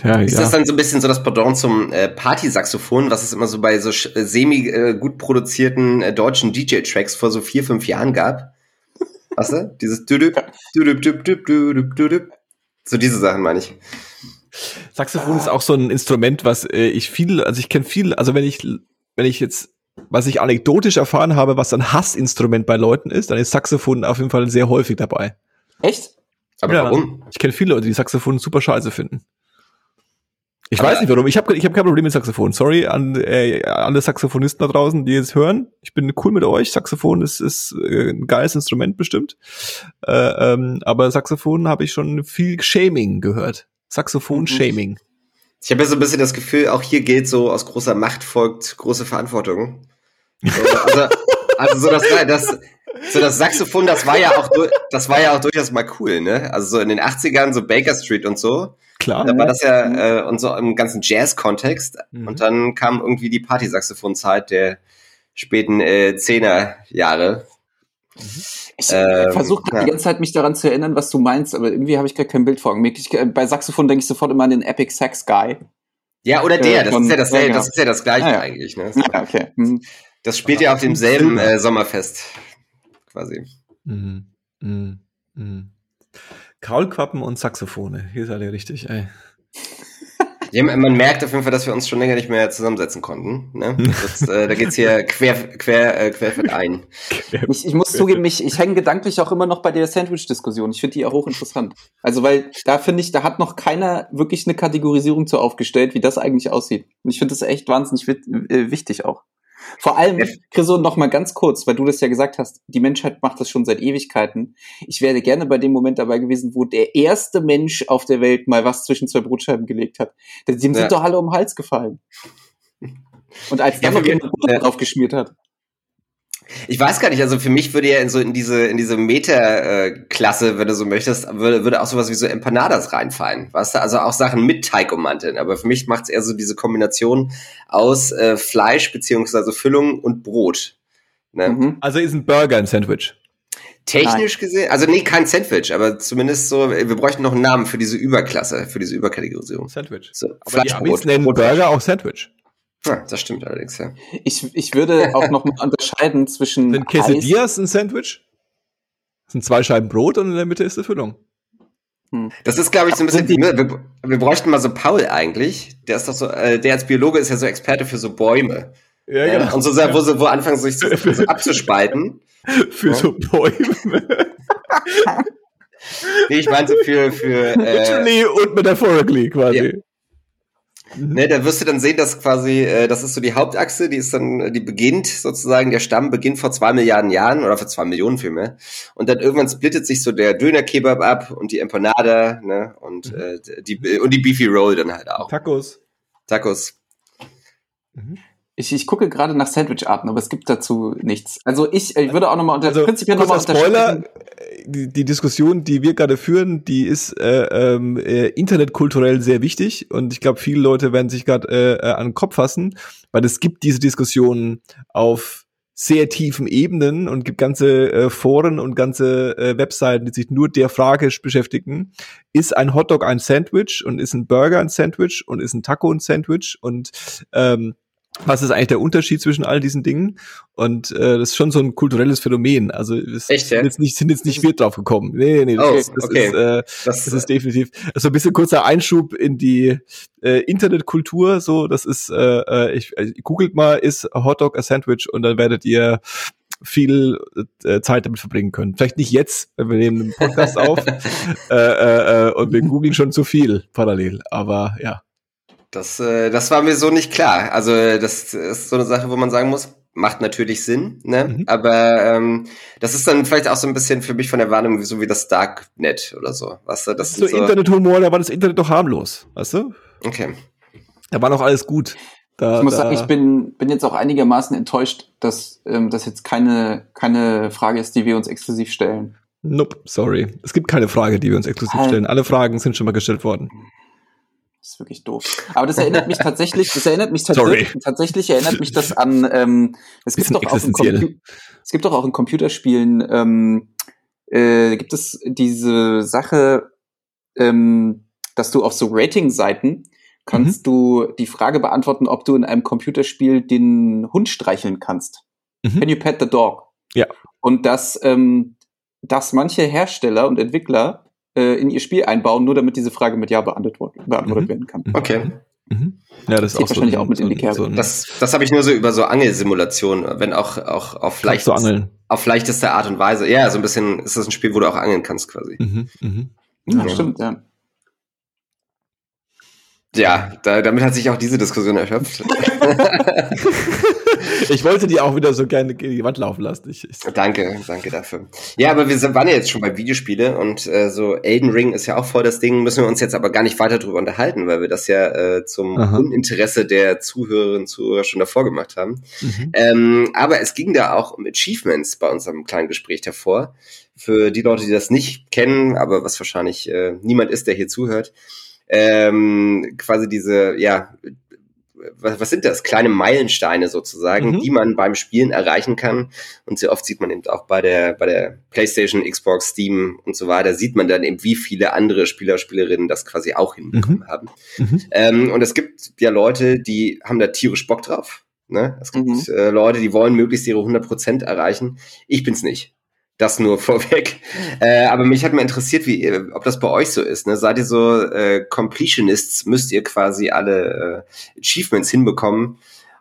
Ja, ist ja. das dann so ein bisschen so das Pendant zum äh, Party-Saxophon, was es immer so bei so äh, semi äh, gut produzierten äh, deutschen DJ-Tracks vor so vier, fünf Jahren gab? Weißt du? Dieses düdüp, düdüp, düdüp, düdüp, düdüp. So diese Sachen meine ich. Saxophon ist auch so ein Instrument, was äh, ich viel, also ich kenne viel, also wenn ich, wenn ich jetzt, was ich anekdotisch erfahren habe, was ein Hassinstrument bei Leuten ist, dann ist Saxophon auf jeden Fall sehr häufig dabei. Echt? Aber ja, warum? Ich kenne viele Leute, die Saxophon super scheiße finden. Ich Aber weiß nicht warum. Ich habe ich hab kein Problem mit Saxophon. Sorry an äh, alle Saxophonisten da draußen, die jetzt hören. Ich bin cool mit euch. Saxophon ist, ist äh, ein geiles Instrument bestimmt. Äh, ähm, aber Saxophon habe ich schon viel Shaming gehört. Saxophon-Shaming. Mhm. Ich habe ja so ein bisschen das Gefühl, auch hier gilt so, aus großer Macht folgt große Verantwortung. So, also, also so das, das, so das Saxophon, das war ja auch, das war ja auch durchaus mal cool, ne? Also so in den 80ern, so Baker Street und so. Klar. Da war das ja, äh, und so im ganzen Jazz-Kontext. Mhm. Und dann kam irgendwie die Party-Saxophon-Zeit der späten äh, Zehner-Jahre. Mhm. Ich ähm, versuche ja. die ganze Zeit mich daran zu erinnern, was du meinst, aber irgendwie habe ich gar kein Bild vor mir. bei Saxophon denke ich sofort immer an den Epic Sax Guy. Ja, oder der, das, ist ja das, ja, das ist ja das Gleiche ah, ja. eigentlich. Ne? Ja, okay. Mhm. Das spielt ja auf demselben äh, Sommerfest quasi. Mhm. Mhm. Mhm. Kaulquappen und Saxophone. Hier seid ihr richtig, ey. Ja, man merkt auf jeden Fall, dass wir uns schon länger nicht mehr zusammensetzen konnten. Ne? [LAUGHS] Das, äh, da geht's hier quer, quer, äh, querfeld ein. Ich, ich muss zugeben, ich, ich hänge gedanklich auch immer noch bei der Sandwich-Diskussion. Ich finde die auch hochinteressant. Also, weil da finde ich, da hat noch keiner wirklich eine Kategorisierung zu aufgestellt, wie das eigentlich aussieht. Und ich finde das echt wahnsinnig äh, wichtig auch. Vor allem, Chriso, noch mal ganz kurz, weil du das ja gesagt hast, die Menschheit macht das schon seit Ewigkeiten. Ich wäre gerne bei dem Moment dabei gewesen, wo der erste Mensch auf der Welt mal was zwischen zwei Brotscheiben gelegt hat. Sind ja. doch alle um den Hals gefallen. Und als dann Ja, noch jemand ja. drauf geschmiert hat. Ich weiß gar nicht, also für mich würde ja in so in diese in diese Meta-Klasse, wenn du so möchtest, würde, würde auch sowas wie so Empanadas reinfallen, weißt du? Also auch Sachen mit Teig ummanteln. Aber für mich macht es eher so diese Kombination aus äh, Fleisch beziehungsweise Füllung und Brot. Ne? Mhm. Also ist ein Burger ein Sandwich. Technisch gesehen, also nee, kein Sandwich, aber zumindest so, wir bräuchten noch einen Namen für diese Überklasse, für diese Überkategorisierung. Sandwich. So, Aber die Amis nennen Brot- Burger auch Sandwich. Ja, das stimmt allerdings, ja. Ich, ich würde auch noch mal unterscheiden zwischen Sind Quesadillas ein Sandwich? Das sind zwei Scheiben Brot und in der Mitte ist die Füllung. Das ist, glaube ich, so ein bisschen, die- wir, wir bräuchten mal so Paul eigentlich. Der ist doch so, äh, der als Biologe ist ja so Experte für so Bäume. Ja, Ja, Und so, wo, so, wo anfangen, sich so, so [LAUGHS] abzuspalten. Für so Bäume. Nee, ich meine so für, für [LAUGHS] äh, Literally und metaphorically quasi. Ne, da wirst du dann sehen, dass quasi, äh, das ist so die Hauptachse, die ist dann, äh, die beginnt sozusagen, der Stamm beginnt vor zwei Milliarden Jahren oder vor zwei Millionen vielmehr. Und dann irgendwann splittet sich so der Döner-Kebab ab und die Empanada, ne, und, äh, die, und die Beefy Roll dann halt auch. Tacos. Tacos. Ich, ich gucke gerade nach Sandwich-Arten, aber es gibt dazu nichts. Also ich, ich würde auch nochmal unter, Also, prinzipiell nochmal Spoiler, unterscheiden. die, die Diskussion, die wir gerade führen, die ist äh, ähm, äh, internetkulturell sehr wichtig und ich glaube, viele Leute werden sich gerade äh, äh, an den Kopf fassen, weil es gibt diese Diskussionen auf sehr tiefen Ebenen und gibt ganze äh, Foren und ganze äh, Webseiten, die sich nur der Frage beschäftigen, ist ein Hotdog ein Sandwich und ist ein Burger ein Sandwich und ist ein Taco ein Sandwich und ähm, was ist eigentlich der Unterschied zwischen all diesen Dingen? Und äh, das ist schon so ein kulturelles Phänomen. Also es Echt, ja? sind, jetzt nicht, sind jetzt nicht wir drauf gekommen. Nee, nee, das, Oh, ist, das, okay. ist, äh, Das, das ist definitiv so ein bisschen kurzer Einschub in die äh, Internetkultur. So, das ist, äh, äh, ich, äh, googelt mal, ist Hotdog a Sandwich und dann werdet ihr viel äh, Zeit damit verbringen können. Vielleicht nicht jetzt, wenn wir nehmen einen Podcast auf [LAUGHS] äh, äh, äh, und wir googeln schon zu viel parallel. Aber ja. Das, äh, das war mir so nicht klar. Also das ist so eine Sache, wo man sagen muss, macht natürlich Sinn, ne? Mhm. Aber ähm, das ist dann vielleicht auch so ein bisschen für mich von der Wahrnehmung wie so wie das Darknet oder so. Weißt du, das, Das ist so so, Internethumor, da war das Internet doch harmlos, weißt du? Okay. Da war noch alles gut. Da, Ich muss da, sagen, ich bin, bin jetzt auch einigermaßen enttäuscht, dass ähm, das jetzt keine, keine Frage ist, die wir uns exklusiv stellen. Nope, sorry. Es gibt keine Frage, die wir uns exklusiv Halt. stellen. Alle Fragen sind schon mal gestellt worden. Das ist wirklich doof. Aber das erinnert mich tatsächlich, das erinnert mich Sorry. tatsächlich, tatsächlich erinnert mich das an, ähm, es gibt doch auch in es gibt doch auch in Computerspielen, ähm, äh, gibt es diese Sache, ähm, dass du auf so Rating-Seiten kannst du die Frage beantworten, ob du in einem Computerspiel den Hund streicheln kannst. Mhm. Can you pet the dog? Ja. Und dass, ähm, dass manche Hersteller und Entwickler äh, in ihr Spiel einbauen, nur damit diese Frage mit Ja beantwortet, beantwortet Mhm. werden kann. Mhm. Okay. Mhm. Ja, das ist Geht auch so wahrscheinlich ein- auch mit in die so Kerbe. So Das, das habe ich nur so über so Angelsimulationen, wenn auch auch auf angeln. auf leichteste Art und Weise. Ja, so ein bisschen ist das ein Spiel, wo du auch angeln kannst quasi. Mhm. Mhm. Ja, Ja. stimmt, ja. Ja, da, damit hat sich auch diese Diskussion erschöpft. [LAUGHS] Ich wollte die auch wieder so gerne gegen die Wand laufen lassen. Ich, ich, danke, danke dafür. Ja, aber wir sind, waren ja jetzt schon bei Videospiele und äh, so Elden Ring ist ja auch voll das Ding, müssen wir uns jetzt aber gar nicht weiter drüber unterhalten, weil wir das ja äh, zum Aha. Uninteresse der Zuhörerinnen und Zuhörer schon davor gemacht haben. mhm. Ähm, aber es ging da auch um Achievements bei unserem kleinen Gespräch davor. Für die Leute, die das nicht kennen, aber was wahrscheinlich äh, niemand ist, der hier zuhört, ähm, quasi diese, ja, was, was sind das? Kleine Meilensteine sozusagen, Mhm. die man beim Spielen erreichen kann. Und sehr oft sieht man eben auch bei der, bei der PlayStation, Xbox, Steam und so weiter, sieht man dann eben, wie viele andere Spieler, Spielerinnen das quasi auch hinbekommen haben. Mhm. Ähm, und es gibt ja Leute, die haben da tierisch Bock drauf. Ne? Es gibt Mhm. äh, Leute, die wollen möglichst ihre 100% erreichen. Ich bin's nicht. Das nur [LAUGHS] vorweg. Äh, aber mich hat mal interessiert, wie, ihr- ob das bei euch so ist. Ne? Seid ihr so äh, Completionists? Müsst ihr quasi alle äh, Achievements hinbekommen?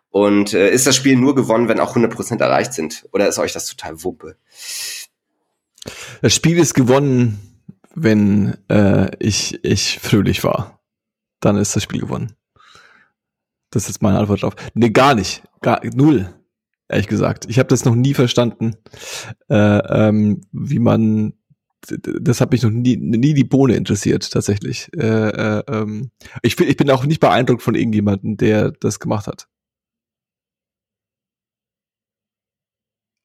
Und äh, ist das Spiel nur gewonnen, wenn auch 100% erreicht sind? Oder ist euch das total Wumpe? Das Spiel ist gewonnen, wenn äh, ich, ich fröhlich war. Dann ist das Spiel gewonnen. Das ist meine Antwort drauf. Nee, gar nicht. Gar, null. Ehrlich gesagt, ich habe das noch nie verstanden, äh, ähm, wie man das hat mich noch nie, nie die Bohne interessiert, tatsächlich. Äh, äh, ähm, ich, bin, ich bin auch nicht beeindruckt von irgendjemandem, der das gemacht hat.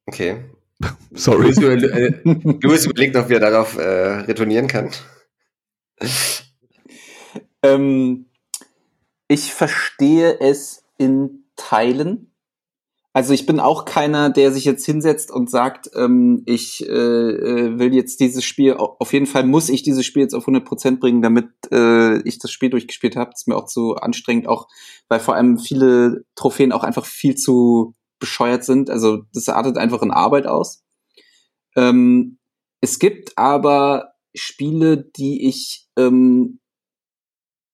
Okay. [LAUGHS] Sorry. Louis äh, überlegt noch, wie er darauf äh, retournieren kann. Ähm, ich verstehe es in Teilen. Also ich bin auch keiner, der sich jetzt hinsetzt und sagt, ähm, ich äh, äh will jetzt dieses Spiel, auf jeden Fall muss ich dieses Spiel jetzt auf 100% bringen, damit äh, ich das Spiel durchgespielt habe. Das ist mir auch zu anstrengend, auch weil vor allem viele Trophäen auch einfach viel zu bescheuert sind. Also das artet einfach in Arbeit aus. Ähm, es gibt aber Spiele, die ich ähm,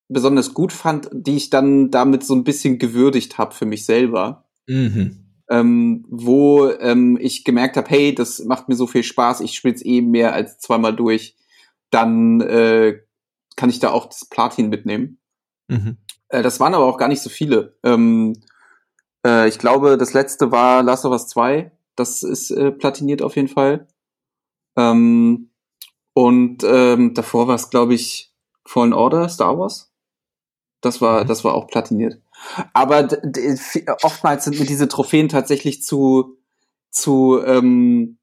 besonders gut fand, die ich dann damit so ein bisschen gewürdigt habe für mich selber. Mhm ähm, wo ähm, ich gemerkt habe, hey, das macht mir so viel Spaß, ich spiele es eh mehr als zweimal durch, dann äh, kann ich da auch das Platin mitnehmen. Mhm. Äh, das waren aber auch gar nicht so viele. Ähm, äh, ich glaube, das letzte war Last of Us 2. Das ist äh, platiniert auf jeden Fall. Ähm, und ähm, davor war es, glaube ich, Fallen Order, Star Wars. Das war, mhm. das war auch platiniert. Aber oftmals sind mir diese Trophäen tatsächlich zu, zu, ähm,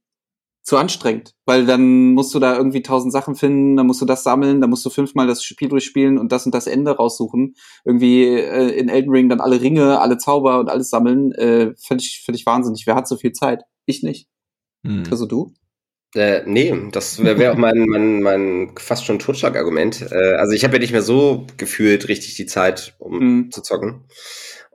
zu anstrengend, weil dann musst du da irgendwie tausend Sachen finden, dann musst du das sammeln, dann musst du fünfmal das Spiel durchspielen und das und das Ende raussuchen. Irgendwie äh, in Elden Ring dann alle Ringe, alle Zauber und alles sammeln. Äh, völlig, völlig wahnsinnig. Wer hat so viel Zeit? Ich nicht. Hm. Also du? Äh, nee, das wäre wär auch mein, mein, mein fast schon Totschlagargument. Äh, also ich habe ja nicht mehr so gefühlt richtig die Zeit, um mhm. zu zocken.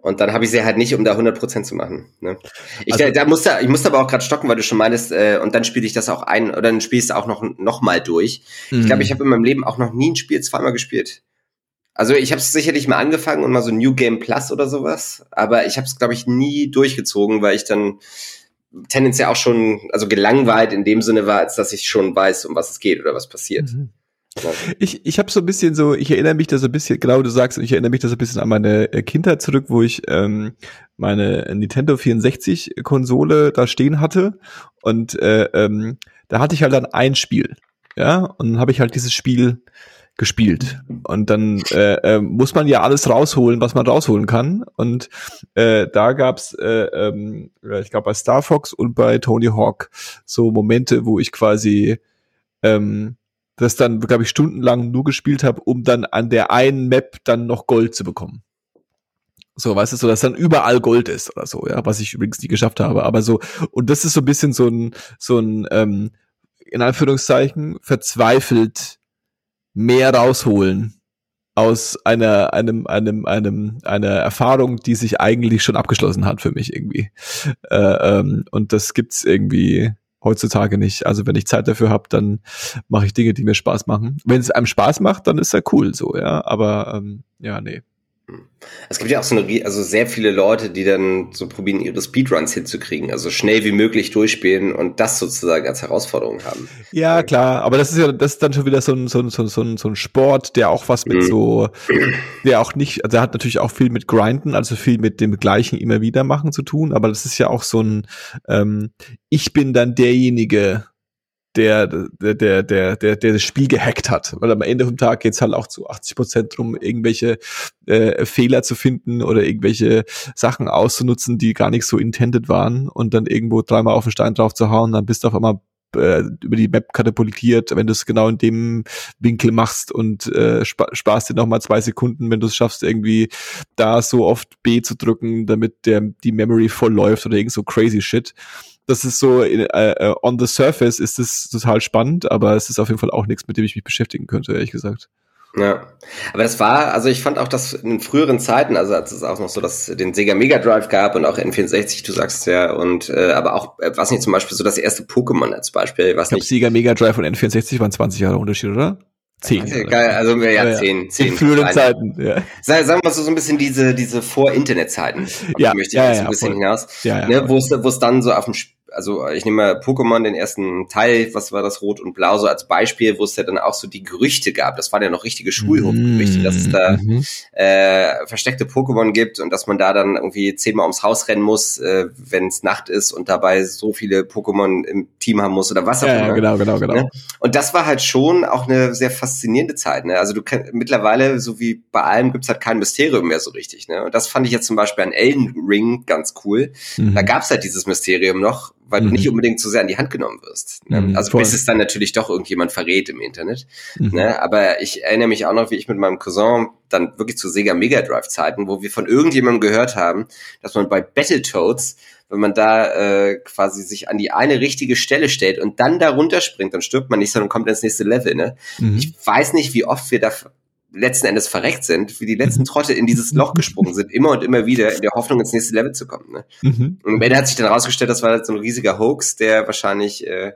Und dann habe ich sie halt nicht, um da 100% zu machen. Ne? Ich, also, da, da musste, ich musste aber auch gerade stocken, weil du schon meintest, äh, und dann spiele ich das auch ein, oder dann spielst du auch noch, noch mal durch. Mhm. Ich glaube, ich habe in meinem Leben auch noch nie ein Spiel zweimal gespielt. Also ich habe es sicherlich mal angefangen und mal so New Game Plus oder sowas, aber ich habe es, glaube ich, nie durchgezogen, weil ich dann tendenziell auch schon, also gelangweilt in dem Sinne war, als dass ich schon weiß, um was es geht oder was passiert. Mhm. Ich, ich habe so ein bisschen so, ich erinnere mich da so ein bisschen, genau du sagst, ich erinnere mich da so ein bisschen an meine äh, Kindheit zurück, wo ich ähm, meine Nintendo 64 Konsole da stehen hatte und äh, ähm, da hatte ich halt dann ein Spiel, ja, und dann habe ich halt dieses Spiel gespielt. Und dann äh, äh, muss man ja alles rausholen, was man rausholen kann. Und äh, da gab's, äh, ähm, ich glaube, bei Star Fox und bei Tony Hawk so Momente, wo ich quasi ähm, das dann, glaube ich, stundenlang nur gespielt habe, um dann an der einen Map dann noch Gold zu bekommen. So, weißt du, so, dass dann überall Gold ist oder so, ja, was ich übrigens nie geschafft habe. Aber so, und das ist so ein bisschen so ein, so ein, ähm, in Anführungszeichen, verzweifelt mehr rausholen aus einer, einem, einem, einem, einer Erfahrung, die sich eigentlich schon abgeschlossen hat für mich irgendwie. Äh, ähm, und das gibt's irgendwie heutzutage nicht. Also wenn ich Zeit dafür habe, dann mache ich Dinge, die mir Spaß machen. Wenn es einem Spaß macht, dann ist ja cool so, ja. Aber ähm, ja, nee. Es gibt ja auch so eine, also sehr viele Leute, die dann so probieren, ihre Speedruns hinzukriegen, also schnell wie möglich durchspielen und das sozusagen als Herausforderung haben. Ja, klar, aber das ist ja, das ist dann schon wieder so ein, so ein, so ein, so ein Sport, der auch was mit mhm. so, der auch nicht, also der hat natürlich auch viel mit Grinden, also viel mit dem gleichen immer wieder machen zu tun, aber das ist ja auch so ein, ähm, ich bin dann derjenige, der, der, der, der, der, der das Spiel gehackt hat. Weil am Ende vom Tag geht's halt auch zu 80 Prozent drum, irgendwelche äh, Fehler zu finden oder irgendwelche Sachen auszunutzen, die gar nicht so intended waren und dann irgendwo dreimal auf den Stein drauf zu hauen, dann bist du auf einmal äh, über die Map katapultiert, wenn du es genau in dem Winkel machst und äh, spa sparst dir noch mal zwei Sekunden, wenn du es schaffst, irgendwie da so oft B zu drücken, damit der die Memory voll läuft oder irgend so crazy Shit das ist so, äh, äh, on the surface ist es total spannend, aber es ist auf jeden Fall auch nichts, mit dem ich mich beschäftigen könnte, ehrlich gesagt. Ja, aber das war, also ich fand auch, dass in früheren Zeiten, also als es auch noch so, dass den Sega Mega Drive gab und auch N64, du sagst ja, und äh, aber auch, äh, was nicht zum Beispiel so das erste Pokémon als Beispiel, was ich glaub, nicht. Sega Mega Drive und N64 waren 20 Jahre Unterschied, oder? Zehn. Geil, also ja, ja, zehn, zehn. In früheren Zeiten, ja. Sagen wir so, so ein bisschen diese, diese Vor-Internet-Zeiten. Ja, möchte ich ja, jetzt ja, ein bisschen voll. hinaus. Ja, ja, ne, wo es, dann so auf dem also ich nehme mal Pokémon, den ersten Teil, was war das, Rot und Blau, so als Beispiel, wo es ja dann auch so die Gerüchte gab. Das waren ja noch richtige Schulhofgerüchte, dass es da mhm. äh, versteckte Pokémon gibt und dass man da dann irgendwie zehnmal ums Haus rennen muss, äh, wenn es Nacht ist und dabei so viele Pokémon im Team haben muss oder was auch ja, immer. Ja, genau, genau, genau. Ne? Und das war halt schon auch eine sehr faszinierende Zeit. Ne? Also du kannst mittlerweile, so wie bei allem, gibt's halt kein Mysterium mehr so richtig. Ne? Und das fand ich jetzt zum Beispiel an Elden Ring ganz cool. Mhm. Da gab's halt dieses Mysterium noch, weil mhm. du nicht unbedingt zu sehr an die Hand genommen wirst. Ne? Mhm, also voll. bis es dann natürlich doch irgendjemand verrät im Internet. Mhm. Ne? Aber ich erinnere mich auch noch, wie ich mit meinem Cousin dann wirklich zu Sega Mega Drive Zeiten, wo wir von irgendjemandem gehört haben, dass man bei Battletoads wenn man da äh, quasi sich an die eine richtige Stelle stellt und dann da runterspringt, dann stirbt man nicht, sondern kommt ins nächste Level. Ne? Mhm. Ich weiß nicht, wie oft wir da letzten Endes verreckt sind, wie die letzten mhm. Trotte in dieses Loch gesprungen sind, immer und immer wieder in der Hoffnung, ins nächste Level zu kommen. Ne? Mhm. Und am Ende hat sich dann rausgestellt, das war so ein riesiger Hoax, der wahrscheinlich äh,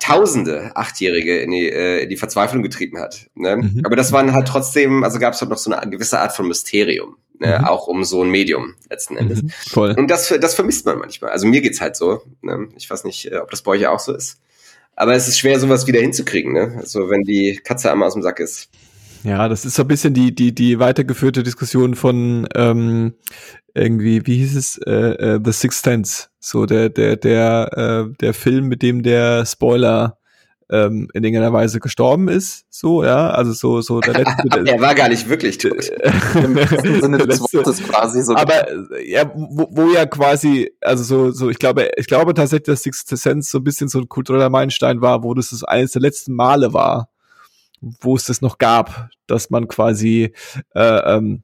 Tausende Achtjährige in die, äh, in die Verzweiflung getrieben hat. Ne? Mhm. Aber das waren halt trotzdem, also gab es halt noch so eine gewisse Art von Mysterium. Ne? Mhm. Auch um so ein Medium letzten Endes. Mhm. Voll. Und das, das vermisst man manchmal. Also mir geht's halt so. Ne? Ich weiß nicht, äh, ob das bei euch auch so ist. Aber es ist schwer, sowas wieder hinzukriegen, ne? Also wenn die Katze einmal aus dem Sack ist. Ja, das ist so ein bisschen die, die, die weitergeführte Diskussion von ähm, irgendwie, wie hieß es, äh, äh, The Sixth Sense, so der, der, der, äh, der Film, mit dem der Spoiler ähm, in irgendeiner Weise gestorben ist, so, ja, also so, so der [LAUGHS] letzte. Der, er war gar nicht wirklich tot. [LAUGHS] Im Sinne des Wortes quasi so. Aber, ja, wo, wo ja quasi, also so, so, ich glaube, ich glaube tatsächlich, dass Sixth Sense so ein bisschen so ein kultureller Meilenstein war, wo das das eines der letzten Male war, wo es das noch gab, dass man quasi äh, ähm,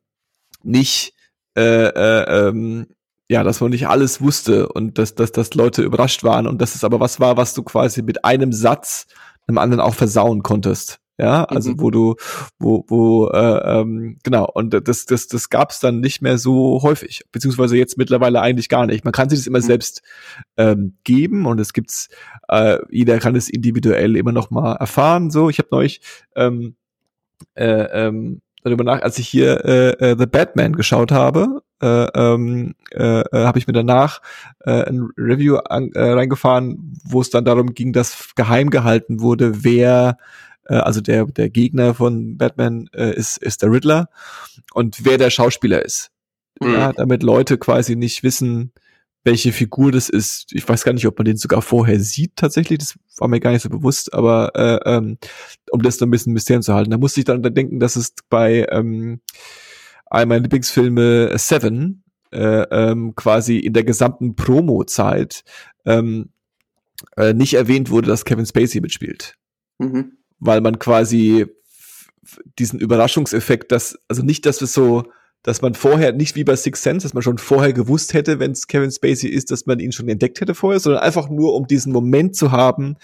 nicht äh, äh, ähm, ja, dass man nicht alles wusste und dass, dass, dass Leute überrascht waren und dass es aber was war, was du quasi mit einem Satz einem anderen auch versauen konntest. Ja, also mhm. wo du, wo, wo, äh, ähm, genau, und das, das, das gab es dann nicht mehr so häufig, beziehungsweise jetzt mittlerweile eigentlich gar nicht. Man kann sich das immer mhm. selbst ähm, geben und es gibt's, äh, jeder kann es individuell immer noch mal erfahren. So, ich habe neulich ähm, äh, ähm, darüber nach, als ich hier äh, äh, The Batman geschaut habe, äh, ähm, äh, äh, habe ich mir danach äh, ein Review an, äh, reingefahren, wo es dann darum ging, dass geheim gehalten wurde, wer äh, also der der Gegner von Batman äh, ist ist der Riddler und wer der Schauspieler ist. Mhm. Ja, damit Leute quasi nicht wissen, welche Figur das ist. Ich weiß gar nicht, ob man den sogar vorher sieht tatsächlich. Das war mir gar nicht so bewusst, aber äh, ähm, um das so ein bisschen Mysterium zu halten. Da musste ich dann denken, dass es bei ähm, einem meiner Lieblingsfilme Seven äh, ähm, quasi in der gesamten Promo-Zeit ähm, äh, nicht erwähnt wurde, dass Kevin Spacey mitspielt. Mhm. Weil man quasi diesen Überraschungseffekt, dass, also nicht, dass wir so dass man vorher, nicht wie bei Six Sense, dass man schon vorher gewusst hätte, wenn es Kevin Spacey ist, dass man ihn schon entdeckt hätte vorher, sondern einfach nur, um diesen Moment zu haben,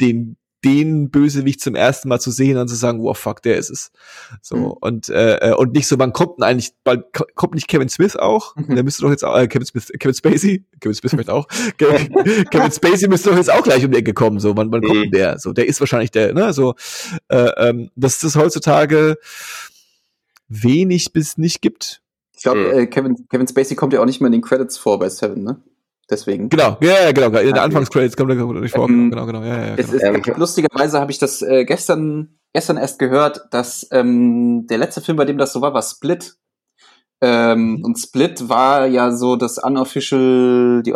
den den Bösewicht zum ersten Mal zu sehen und zu sagen, wow, fuck, der ist es. So mhm. und äh, äh und nicht so, wann kommt denn eigentlich, bald kommt nicht Kevin Smith auch? Mhm. Der müsste doch jetzt auch äh, Kevin Smith, Kevin Spacey, Kevin Smith vielleicht auch. [LAUGHS] Kevin Spacey müsste doch jetzt auch gleich um die Ecke kommen. So, wann, wann kommt denn der? So, der ist wahrscheinlich der, ne? So, äh, ähm, dass das heutzutage wenig bis nicht gibt. Ich glaube, äh, Kevin, Kevin Spacey kommt ja auch nicht mehr in den Credits vor bei Seven, ne? Deswegen. Genau, ja, ja genau. In den Anfangscredits kommt er nicht vor. Ähm, genau, genau. Ja, ja, genau. Ist, ähm, lustigerweise habe ich das äh, gestern, gestern erst gehört, dass ähm, der letzte Film, bei dem das so war, war Split. Ähm, mhm. Und Split war ja so das unofficial, die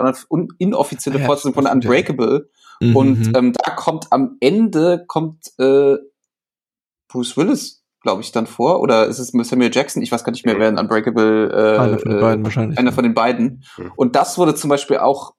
inoffizielle ja, Fortsetzung von Unbreakable. Mhm, und mhm. ähm, da kommt am Ende kommt äh, Bruce Willis glaube ich, dann vor. Oder ist es Samuel Jackson? Ich weiß gar nicht mehr, wer in Unbreakable äh, einer von den beiden äh, wahrscheinlich. Einer von den beiden. Und das wurde zum Beispiel auch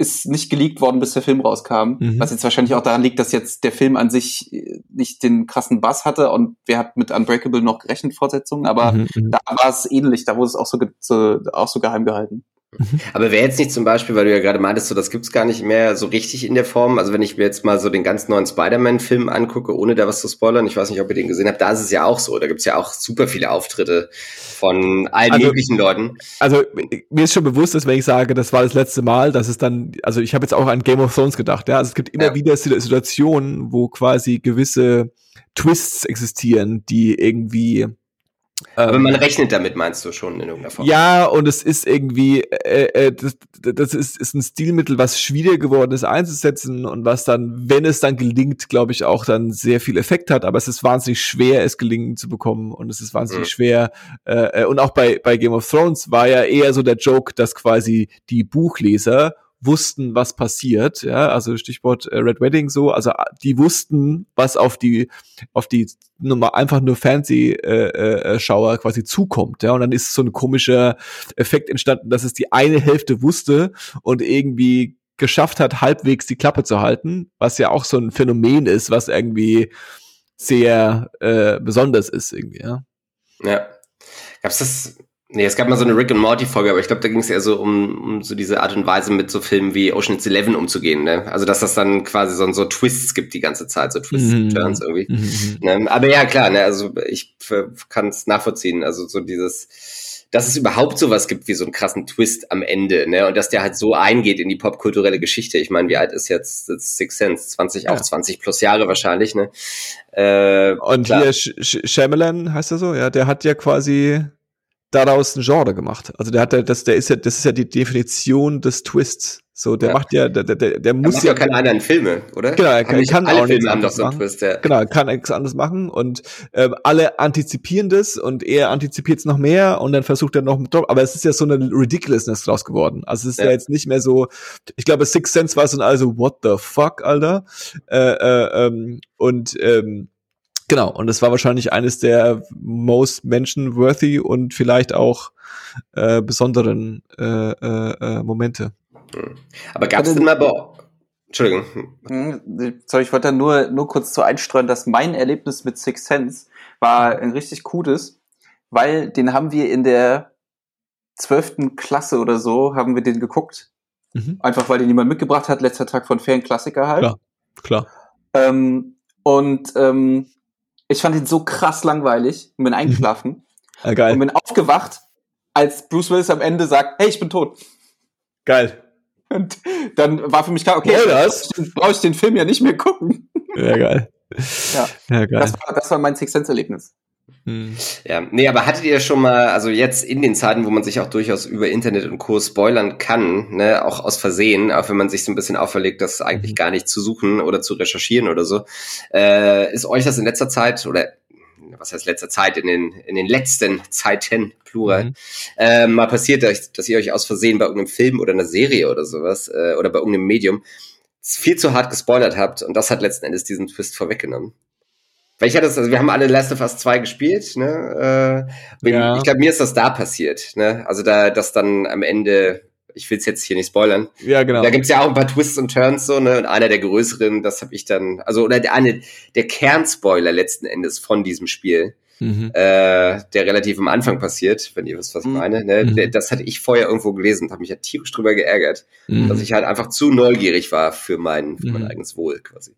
ist nicht geleakt worden, bis der Film rauskam. Mhm. Was jetzt wahrscheinlich auch daran liegt, dass jetzt der Film an sich äh, nicht den krassen Bass hatte und wer hat mit Unbreakable noch gerechnet Fortsetzungen, aber mhm. mhm. da war es ähnlich, da wurde es auch so, so, auch so geheim gehalten. Mhm. Aber wäre jetzt nicht zum Beispiel, weil du ja gerade meintest, so das gibt's gar nicht mehr so richtig in der Form. Also wenn ich mir jetzt mal so den ganz neuen Spider-Man-Film angucke, ohne da was zu spoilern, ich weiß nicht, ob ihr den gesehen habt, da ist es ja auch so. Da gibt's ja auch super viele Auftritte von allen also, möglichen Leuten. Also mir ist schon bewusst, dass wenn ich sage, das war das letzte Mal, dass es dann, also ich habe jetzt auch an Game of Thrones gedacht, ja. Also es gibt immer ja. wieder Situationen, wo quasi gewisse Twists existieren, die irgendwie aber man ähm, rechnet damit, meinst du schon in irgendeiner Form? Ja, und es ist irgendwie, äh, äh, das, das ist, ist ein Stilmittel, was schwieriger geworden ist einzusetzen und was dann, wenn es dann gelingt, glaube ich, auch dann sehr viel Effekt hat. Aber es ist wahnsinnig schwer, es gelingen zu bekommen und es ist wahnsinnig mhm. schwer. Äh, äh, und auch bei, bei Game of Thrones war ja eher so der Joke, dass quasi die Buchleser wussten, was passiert, ja, also Stichwort äh, Red Wedding so, also die wussten, was auf die auf die Nummer einfach nur Fancy äh, äh, quasi zukommt, ja, und dann ist so ein komischer Effekt entstanden, dass es die eine Hälfte wusste und irgendwie geschafft hat, halbwegs die Klappe zu halten, was ja auch so ein Phänomen ist, was irgendwie sehr äh, besonders ist irgendwie, ja. Ja. Gab's das, Nee, es gab mal so eine Rick and Morty Folge, aber ich glaube, da ging es eher so um, um so diese Art und Weise mit so Filmen wie Ocean's Eleven umzugehen, ne? Also dass das dann quasi so, so Twists gibt die ganze Zeit, so Twists und mhm. Turns irgendwie. Mhm. Ne? Aber ja, klar, ne? Also ich kann es nachvollziehen. Also so dieses, dass es überhaupt sowas gibt wie so einen krassen Twist am Ende, ne? Und dass der halt so eingeht in die popkulturelle Geschichte. Ich meine, wie alt ist jetzt, jetzt Six Sense? 20, ja. auch 20 plus Jahre wahrscheinlich, ne? Äh, und klar. hier Sh Sh Shyamalan heißt er so, ja, der hat ja quasi daraus ein Genre gemacht. Also der hat ja, das, der ist ja, das ist ja die Definition des Twists. So, der ja. macht ja, der, der, der muss ja keine anderen Filme, oder? Genau, er kann, kann alle auch Filme haben doch so einen Twist, ja. Genau, kann nichts anderes machen und äh, alle antizipieren das und er antizipiert es noch mehr und dann versucht er noch aber es ist ja so eine Ridiculousness draus geworden. Also es ist ja, ja jetzt nicht mehr so, ich glaube Six Sense war so ein also what the fuck, Alter. Äh, äh, ähm, und ähm, Genau, und es war wahrscheinlich eines der most mention-worthy und vielleicht auch äh, besonderen äh, äh, äh Momente. Hm. Aber gab es denn mal bei Entschuldigung. Hm, sorry, ich wollte da nur, nur kurz zu einstreuen, dass mein Erlebnis mit Six Sense war ein richtig cooles, weil den haben wir in der zwölften Klasse oder so, haben wir den geguckt. Mhm. Einfach weil den jemand mitgebracht hat, letzter Tag von Ferienklassiker halt. Klar, klar. Ähm, und ähm, ich fand ihn so krass langweilig und bin eingeschlafen. [LAUGHS] Ah, geil. Und bin aufgewacht, als Bruce Willis am Ende sagt, hey, ich bin tot. Geil. Und dann war für mich klar, okay, brauche ich den Film ja nicht mehr gucken. Ja, geil. Ja, ja geil. Das war, das war mein Six Sense Erlebnis. Hm. Ja, nee, aber hattet ihr schon mal, also jetzt in den Zeiten, wo man sich auch durchaus über Internet und Co. spoilern kann, ne, auch aus Versehen, auch wenn man sich so ein bisschen auferlegt, das eigentlich mhm. gar nicht zu suchen oder zu recherchieren oder so, äh, ist euch das in letzter Zeit oder was heißt letzter Zeit, in den, in den letzten Zeiten, plural, mhm. äh, mal passiert, dass, dass ihr euch aus Versehen bei irgendeinem Film oder einer Serie oder sowas äh, oder bei irgendeinem Medium viel zu hart gespoilert habt und das hat letzten Endes diesen Twist vorweggenommen. Weil ich hatte das, also wir haben alle Last of Us 2 gespielt, ne? Äh, ja. Ich glaube, mir ist das da passiert, ne? Also da, das dann am Ende, ich will es jetzt hier nicht spoilern. Ja, genau. Da gibt's ja auch ein paar Twists und Turns so, ne? Und einer der größeren, das habe ich dann, also oder der eine, der Kernspoiler letzten Endes von diesem Spiel. Mhm. Äh, der relativ am Anfang passiert, wenn ihr wisst, was ich mhm. meine. Ne? Mhm. Das hatte ich vorher irgendwo gelesen, habe mich ja tierisch drüber geärgert, mhm. dass ich halt einfach zu neugierig war für mein, für mein mhm. eigenes Wohl quasi.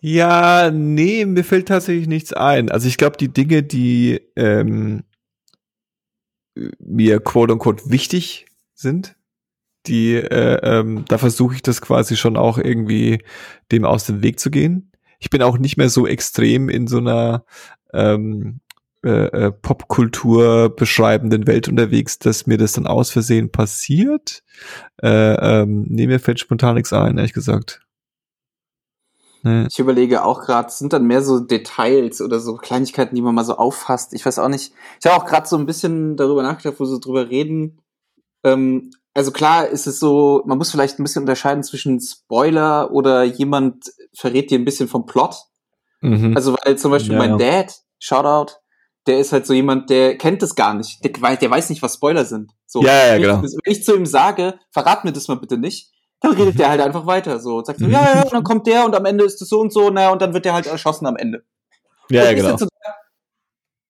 Ja, nee, mir fällt tatsächlich nichts ein. Also ich glaube, die Dinge, die ähm, mir quote unquote wichtig sind, die, äh, ähm, da versuche ich das quasi schon auch irgendwie dem aus dem Weg zu gehen. Ich bin auch nicht mehr so extrem in so einer ähm, äh, äh Popkultur beschreibenden Welt unterwegs, dass mir das dann aus Versehen passiert. Äh, ähm, nee, mir fällt spontan nichts ein, ehrlich gesagt. Nee. Ich überlege auch gerade, sind dann mehr so Details oder so Kleinigkeiten, die man mal so auffasst. Ich weiß auch nicht. Ich habe auch gerade so ein bisschen darüber nachgedacht, wo sie drüber reden. Ähm, also klar ist es so, man muss vielleicht ein bisschen unterscheiden zwischen Spoiler oder jemand verrät dir ein bisschen vom Plot. Mhm. Also weil zum Beispiel ja, mein ja. Dad, Shoutout, der ist halt so jemand, der kennt das gar nicht. Der, der weiß nicht, was Spoiler sind. So, ja, ja, genau. Wenn ich zu ihm sage, verrat mir das mal bitte nicht, dann redet der halt einfach weiter so. Sagt so, ja, ja, und dann kommt der und am Ende ist es so und so, naja, und dann wird der halt erschossen am Ende. Ja, ja genau. So,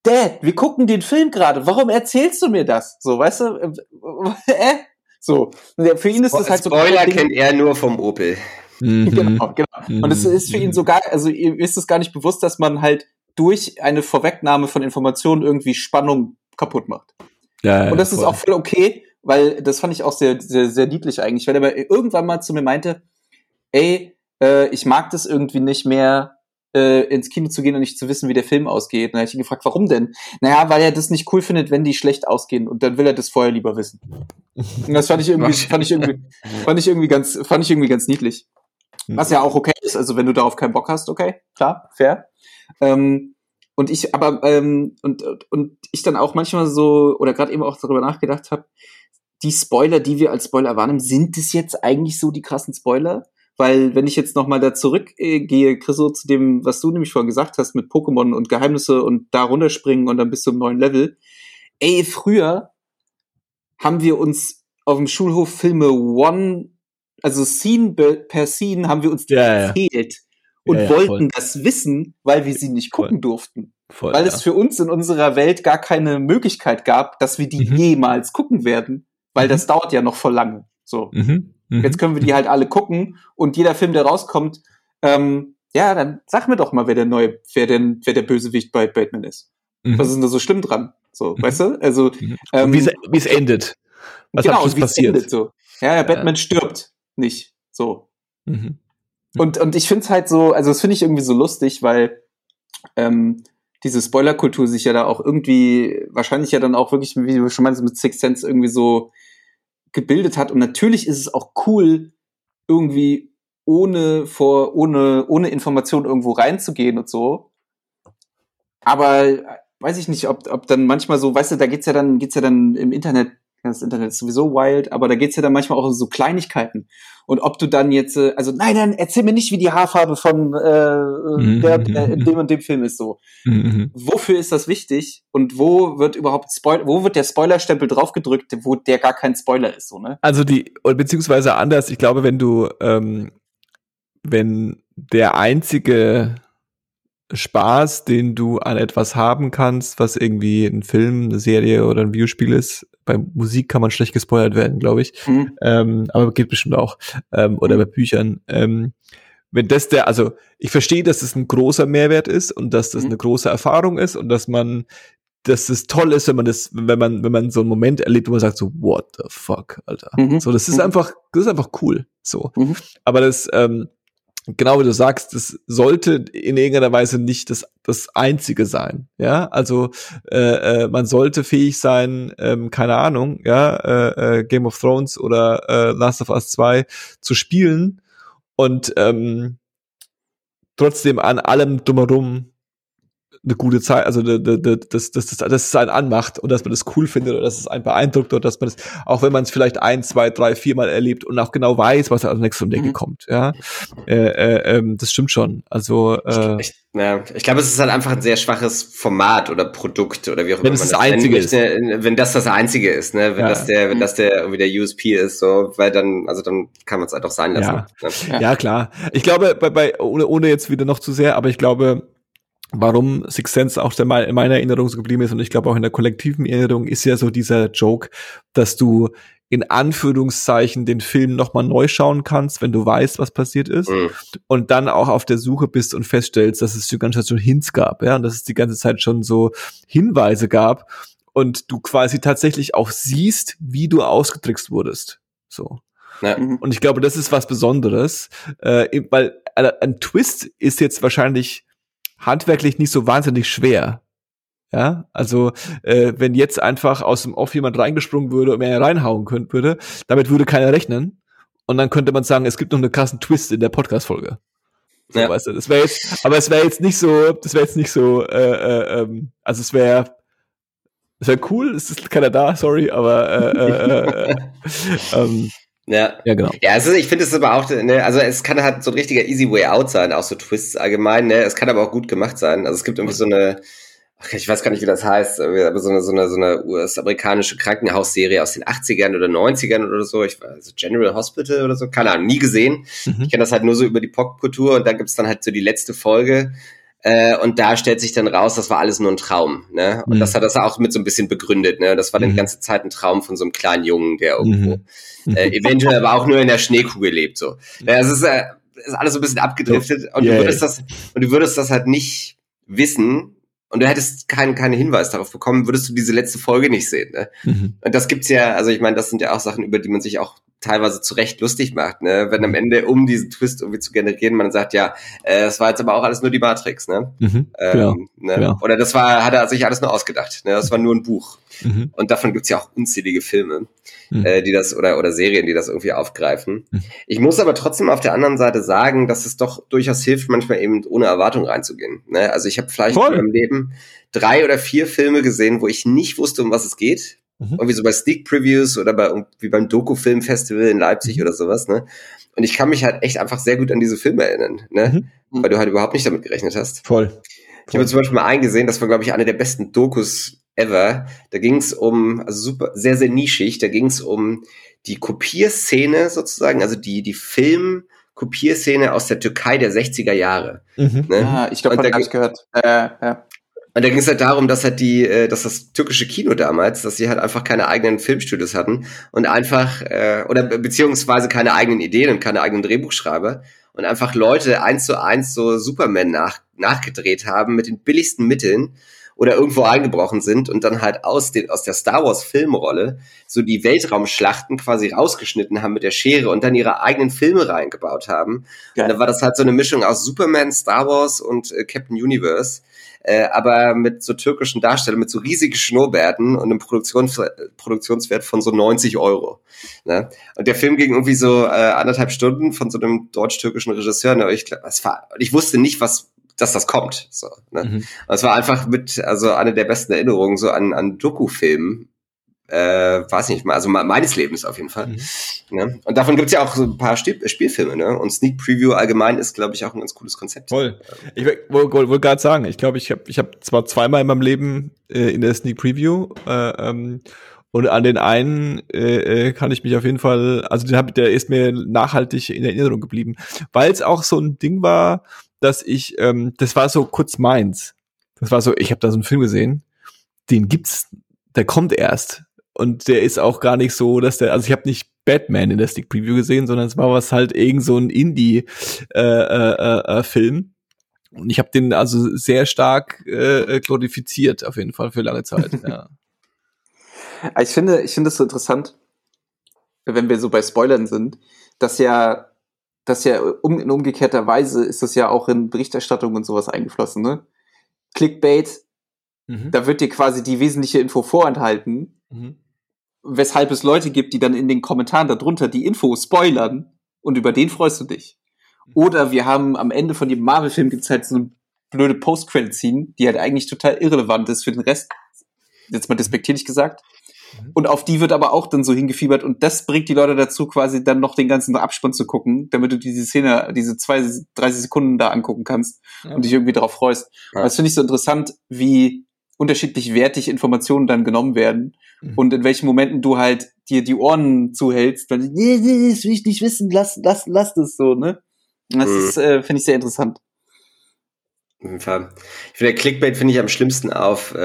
Dad, wir gucken den Film gerade. Warum erzählst du mir das? So, weißt du? Äh, äh? So. Für ihn ist das halt so. Spoiler kennt er nur vom Opel. Mhm. Genau, genau. Und es ist für ihn sogar, also ihr ist es gar nicht bewusst, dass man halt durch eine Vorwegnahme von Informationen irgendwie Spannung kaputt macht. Ja, ja, und das voll. ist auch voll okay, weil das fand ich auch sehr, sehr, sehr niedlich eigentlich, weil er aber irgendwann mal zu mir meinte, ey, äh, ich mag das irgendwie nicht mehr, äh, ins Kino zu gehen und nicht zu wissen, wie der Film ausgeht. Und dann habe ich ihn gefragt, warum denn? Naja, weil er das nicht cool findet, wenn die schlecht ausgehen und dann will er das vorher lieber wissen. Und das fand ich irgendwie, [LAUGHS] fand ich irgendwie, fand ich irgendwie ganz, fand ich irgendwie ganz niedlich. Was ja auch okay ist, also wenn du darauf keinen Bock hast, okay, klar, fair. Ähm, und ich, aber, ähm, und, und ich dann auch manchmal so, oder gerade eben auch darüber nachgedacht habe, die Spoiler, die wir als Spoiler wahrnehmen, sind es jetzt eigentlich so die krassen Spoiler? Weil wenn ich jetzt nochmal da zurückgehe, Chriso, zu dem, was du nämlich vorhin gesagt hast mit Pokémon und Geheimnisse und da runterspringen und dann bis zum neuen Level. Ey, früher haben wir uns auf dem Schulhof Filme One also Scene per Scene haben wir uns die Ja, ja. erzählt und Ja, ja, wollten voll. das wissen, weil wir sie nicht Voll. gucken durften. Voll, weil ja. es für uns in unserer Welt gar keine Möglichkeit gab, dass wir die Mhm. jemals gucken werden, weil Mhm. das dauert ja noch voll lange. So. Mhm. Mhm. Jetzt können wir die halt alle gucken und jeder Film, der rauskommt, ähm, ja, dann sag mir doch mal, wer der neue, wer denn, wer der Bösewicht bei Batman ist. Mhm. Was ist denn da so schlimm dran? So, Mhm. weißt du? Also, Mhm. ähm, wie es, endet. Was genau, wie es passiert. endet so. Ja, ja, Batman stirbt nicht. So. Und, und ich finde es halt so, also das finde ich irgendwie so lustig, weil ähm, diese Spoilerkultur sich ja da auch irgendwie, wahrscheinlich ja dann auch wirklich, wie du schon meinst, mit Sixth Sense irgendwie so gebildet hat. Und natürlich ist es auch cool, irgendwie ohne vor, ohne, ohne Information irgendwo reinzugehen und so. Aber äh, weiß ich nicht, ob, ob dann manchmal so, weißt du, da geht's ja dann, geht's ja dann im Internet, das Internet ist sowieso wild, aber da geht's ja dann manchmal auch um so Kleinigkeiten. Und ob du dann jetzt, äh, also nein, nein, erzähl mir nicht, wie die Haarfarbe von äh, Mhm, der, mhm. dem und dem Film ist so. Mhm. Wofür ist das wichtig? Und wo wird überhaupt Spoil wo wird der Spoilerstempel draufgedrückt, wo der gar kein Spoiler ist, so, ne? Also die, beziehungsweise anders, ich glaube, wenn du, ähm, wenn der einzige Spaß, den du an etwas haben kannst, was irgendwie ein Film, eine Serie oder ein Videospiel ist, bei Musik kann man schlecht gespoilert werden, glaube ich. Hm. ähm, aber geht bestimmt auch, ähm, oder bei Büchern. Ähm, wenn das der, also ich verstehe, dass es ein großer Mehrwert ist und dass das Mhm. eine große Erfahrung ist und dass man, dass es toll ist, wenn man das, wenn man, wenn man so einen Moment erlebt, wo man sagt so, what the fuck, Alter. Mhm. So, das ist Mhm. einfach, das ist einfach cool. So. Mhm. Aber das, ähm, genau wie du sagst, das sollte in irgendeiner Weise nicht das, das einzige sein. Ja, also äh, äh, man sollte fähig sein, ähm, keine Ahnung, ja, äh, äh, Game of Thrones oder äh, Last of Us 2 zu spielen und ähm, trotzdem an allem drumherum eine gute Zeit, also das, das, das, das, das es einen anmacht und dass man das cool findet oder dass es einen beeindruckt oder dass man das, auch wenn man es vielleicht ein, zwei, drei, viermal erlebt und auch genau weiß, was als nächstes um die Ecke Mhm. kommt, ja, äh, äh, ähm, das stimmt schon. Also äh, Ich, ja, ich glaube, es ist halt einfach ein sehr schwaches Format oder Produkt oder wie auch Wenn immer es man das nennen Einzige möchte. Wenn das das Einzige ist, ne? Wenn Ja. das der, wenn das der irgendwie der USP ist, so, weil dann, also dann kann man es halt auch sein lassen. Ja. Ne? Ja. Ja, klar. Ich glaube, bei, bei ohne, ohne jetzt wieder noch zu sehr, aber ich glaube, warum Six Sense auch der, in meiner Erinnerung so geblieben ist und ich glaube auch in der kollektiven Erinnerung ist ja so dieser Joke, dass du in Anführungszeichen den Film nochmal neu schauen kannst, wenn du weißt, was passiert ist Mhm. und dann auch auf der Suche bist und feststellst, dass es die ganze Zeit schon Hints gab, ja, und dass es die ganze Zeit schon so Hinweise gab und du quasi tatsächlich auch siehst, wie du ausgetrickst wurdest. So. Ja. Mhm. Und ich glaube, das ist was Besonderes, äh, weil äh, ein Twist ist jetzt wahrscheinlich handwerklich nicht so wahnsinnig schwer. Ja, also äh, wenn jetzt einfach aus dem Off jemand reingesprungen würde und mir reinhauen könnte, würde, damit würde keiner rechnen. Und dann könnte man sagen, es gibt noch einen krassen Twist in der Podcast-Folge. So, Ja. weißt du, das wäre jetzt, aber es wäre jetzt nicht so, das wäre jetzt nicht so, äh, äh, ähm, also es wäre, es wäre cool, es ist keiner da, sorry, aber äh, äh, äh, [LAUGHS] ähm, Ja. ja genau. Ja, also ich finde es aber auch, ne, also es kann halt so ein richtiger easy way out sein, auch so Twists allgemein, ne? Es kann aber auch gut gemacht sein. Also es gibt irgendwie so eine, ich weiß gar nicht, wie das heißt, aber so eine, so eine, so eine US-amerikanische Krankenhausserie aus den 80ern oder 90ern oder so. Ich weiß, also General Hospital oder so, keine Ahnung, nie gesehen. Mhm. Ich kenne das halt nur so über die Popkultur und dann gibt's dann halt so die letzte Folge. Äh, und da stellt sich dann raus, das war alles nur ein Traum. Ne? Und Mhm. das hat das auch mit so ein bisschen begründet. Ne? Das war dann Mhm. die ganze Zeit ein Traum von so einem kleinen Jungen, der irgendwo Mhm. äh, eventuell aber auch nur in der Schneekugel lebt. So. Es ist, äh, ist alles so ein bisschen abgedriftet und Yeah. du würdest das und du würdest das halt nicht wissen und du hättest keinen keinen Hinweis darauf bekommen, würdest du diese letzte Folge nicht sehen. Ne? Mhm. Und das gibt's ja, also ich meine, das sind ja auch Sachen, über die man sich auch teilweise zu Recht lustig macht, ne? Wenn am Ende, um diesen Twist irgendwie zu generieren, man sagt, ja, äh, das war jetzt aber auch alles nur die Matrix, ne? Mhm. Ähm, Genau. ne? genau. Oder das war, hat er sich alles nur ausgedacht, ne? Das war nur ein Buch. Mhm. Und davon gibt's ja auch unzählige Filme, Mhm. äh, die das oder oder Serien, die das irgendwie aufgreifen. Mhm. Ich muss aber trotzdem auf der anderen Seite sagen, dass es doch durchaus hilft, manchmal eben ohne Erwartung reinzugehen. Ne? Also ich habe vielleicht Voll. in meinem Leben drei oder vier Filme gesehen, wo ich nicht wusste, um was es geht. Mhm. Irgendwie so bei Sneak Previews oder bei wie beim Doku Film Festival in Leipzig Mhm. oder sowas. Ne? Und ich kann mich halt echt einfach sehr gut an diese Filme erinnern, ne? Mhm. weil du halt überhaupt nicht damit gerechnet hast. Voll. Ich habe zum Beispiel mal einen gesehen, das war, glaube ich, eine der besten Dokus ever. Da ging es um, also super, sehr, sehr nischig, da ging es um die Kopierszene sozusagen, also die, die Film- Kopierszene aus der Türkei der 60er Jahre. Mhm. Ne? Ja, ich glaube, da habe ich gehört. Äh, ja. Und da ging es halt darum, dass halt die, äh, dass das türkische Kino damals, dass sie halt einfach keine eigenen Filmstudios hatten und einfach äh, oder beziehungsweise keine eigenen Ideen und keine eigenen Drehbuchschreiber und einfach Leute eins zu eins so Superman nach, nachgedreht haben mit den billigsten Mitteln oder irgendwo eingebrochen sind und dann halt aus, den, aus der Star Wars Filmrolle so die Weltraumschlachten quasi rausgeschnitten haben mit der Schere und dann ihre eigenen Filme reingebaut haben. Geil. Und dann war das halt so eine Mischung aus Superman, Star Wars und äh, Captain Universe. Äh, aber mit so türkischen Darstellern, mit so riesigen Schnurrbärten und einem Produktions Produktionswert von so 90 Euro. Ne? Und der Film ging irgendwie so äh, anderthalb Stunden von so einem deutsch-türkischen Regisseur. Ne? Ich, das war, ich wusste nicht, was dass das kommt. So, ne? Mhm. Es war einfach mit, also eine der besten Erinnerungen so an, an Doku-Filmen, äh, weiß nicht mal, also meines Lebens auf jeden Fall. Mhm. Ne? Und davon gibt's ja auch so ein paar Spiel Spielfilme, ne? Und Sneak Preview allgemein ist, glaube ich, auch ein ganz cooles Konzept. Voll. Ich wollte wollt, wollt gerade sagen, ich glaube, ich habe ich hab zwar zweimal in meinem Leben äh, in der Sneak Preview äh, ähm, und an den einen äh, äh kann ich mich auf jeden Fall, also den hab, der ist mir nachhaltig in Erinnerung geblieben, weil es auch so ein Ding war, dass ich, ähm, das war so kurz meins. Das war so, ich habe da so einen Film gesehen, den gibt's, der kommt erst. Und der ist auch gar nicht so, dass der, also ich habe nicht Batman in der Stick Preview gesehen, sondern es war was halt irgend so ein Indie-Film. Äh, äh, äh, Film. Und ich habe den also sehr stark äh, glorifiziert, auf jeden Fall für lange Zeit. [LAUGHS] ja. Ich finde, ich finde es so interessant, wenn wir so bei Spoilern sind, dass ja das ja um, in umgekehrter Weise ist das ja auch in Berichterstattung und sowas eingeflossen, ne? Clickbait, mhm. da wird dir quasi die wesentliche Info vorenthalten, mhm. weshalb es Leute gibt, die dann in den Kommentaren darunter die Info spoilern und über den freust du dich. Oder wir haben am Ende von dem Marvel-Film gibt's halt so eine blöde Post-Credit-Scene, die halt eigentlich total irrelevant ist für den Rest. Jetzt mal despektierlich gesagt. Mhm. Und auf die wird aber auch dann so hingefiebert und das bringt die Leute dazu, quasi dann noch den ganzen Abspann zu gucken, damit du diese Szene, diese zwei, 30 Sekunden da angucken kannst ja. und dich irgendwie darauf freust. Ja. Das finde ich so interessant, wie unterschiedlich wertig Informationen dann genommen werden mhm. und in welchen Momenten du halt dir die Ohren zuhältst, weil nee, nee, das will ich nicht wissen, lass, lass, lass das so, ne? Das mhm. ist, äh, finde ich sehr interessant. Ich finde, Clickbait finde ich am schlimmsten auf äh,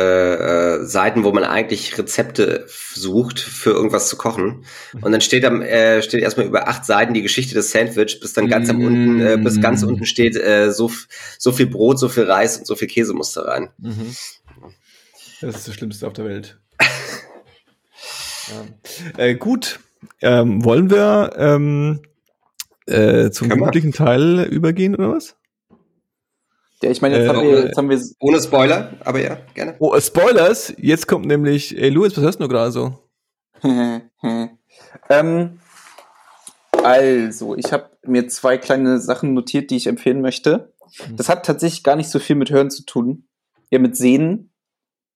äh, Seiten, wo man eigentlich Rezepte sucht, für irgendwas zu kochen. Und dann steht am äh, steht erstmal über acht Seiten die Geschichte des Sandwich, bis dann ganz am unten, äh, bis ganz mm. unten steht, äh, so, so viel Brot, so viel Reis und so viel Käse muss da rein. Mhm. Das ist das Schlimmste auf der Welt. ja. äh, gut. Ähm, wollen wir ähm, äh, zum üblichen Teil übergehen oder was? Ja, ich meine, jetzt, äh, haben wir, jetzt haben wir. Ohne Spoiler, aber ja, gerne. Oh, Spoilers! Jetzt kommt nämlich, ey, Louis, was hörst du gerade so? [LAUGHS] ähm, also, ich habe mir zwei kleine Sachen notiert, die ich empfehlen möchte. Mhm. Das hat tatsächlich gar nicht so viel mit Hören zu tun. Ja, mit Sehen.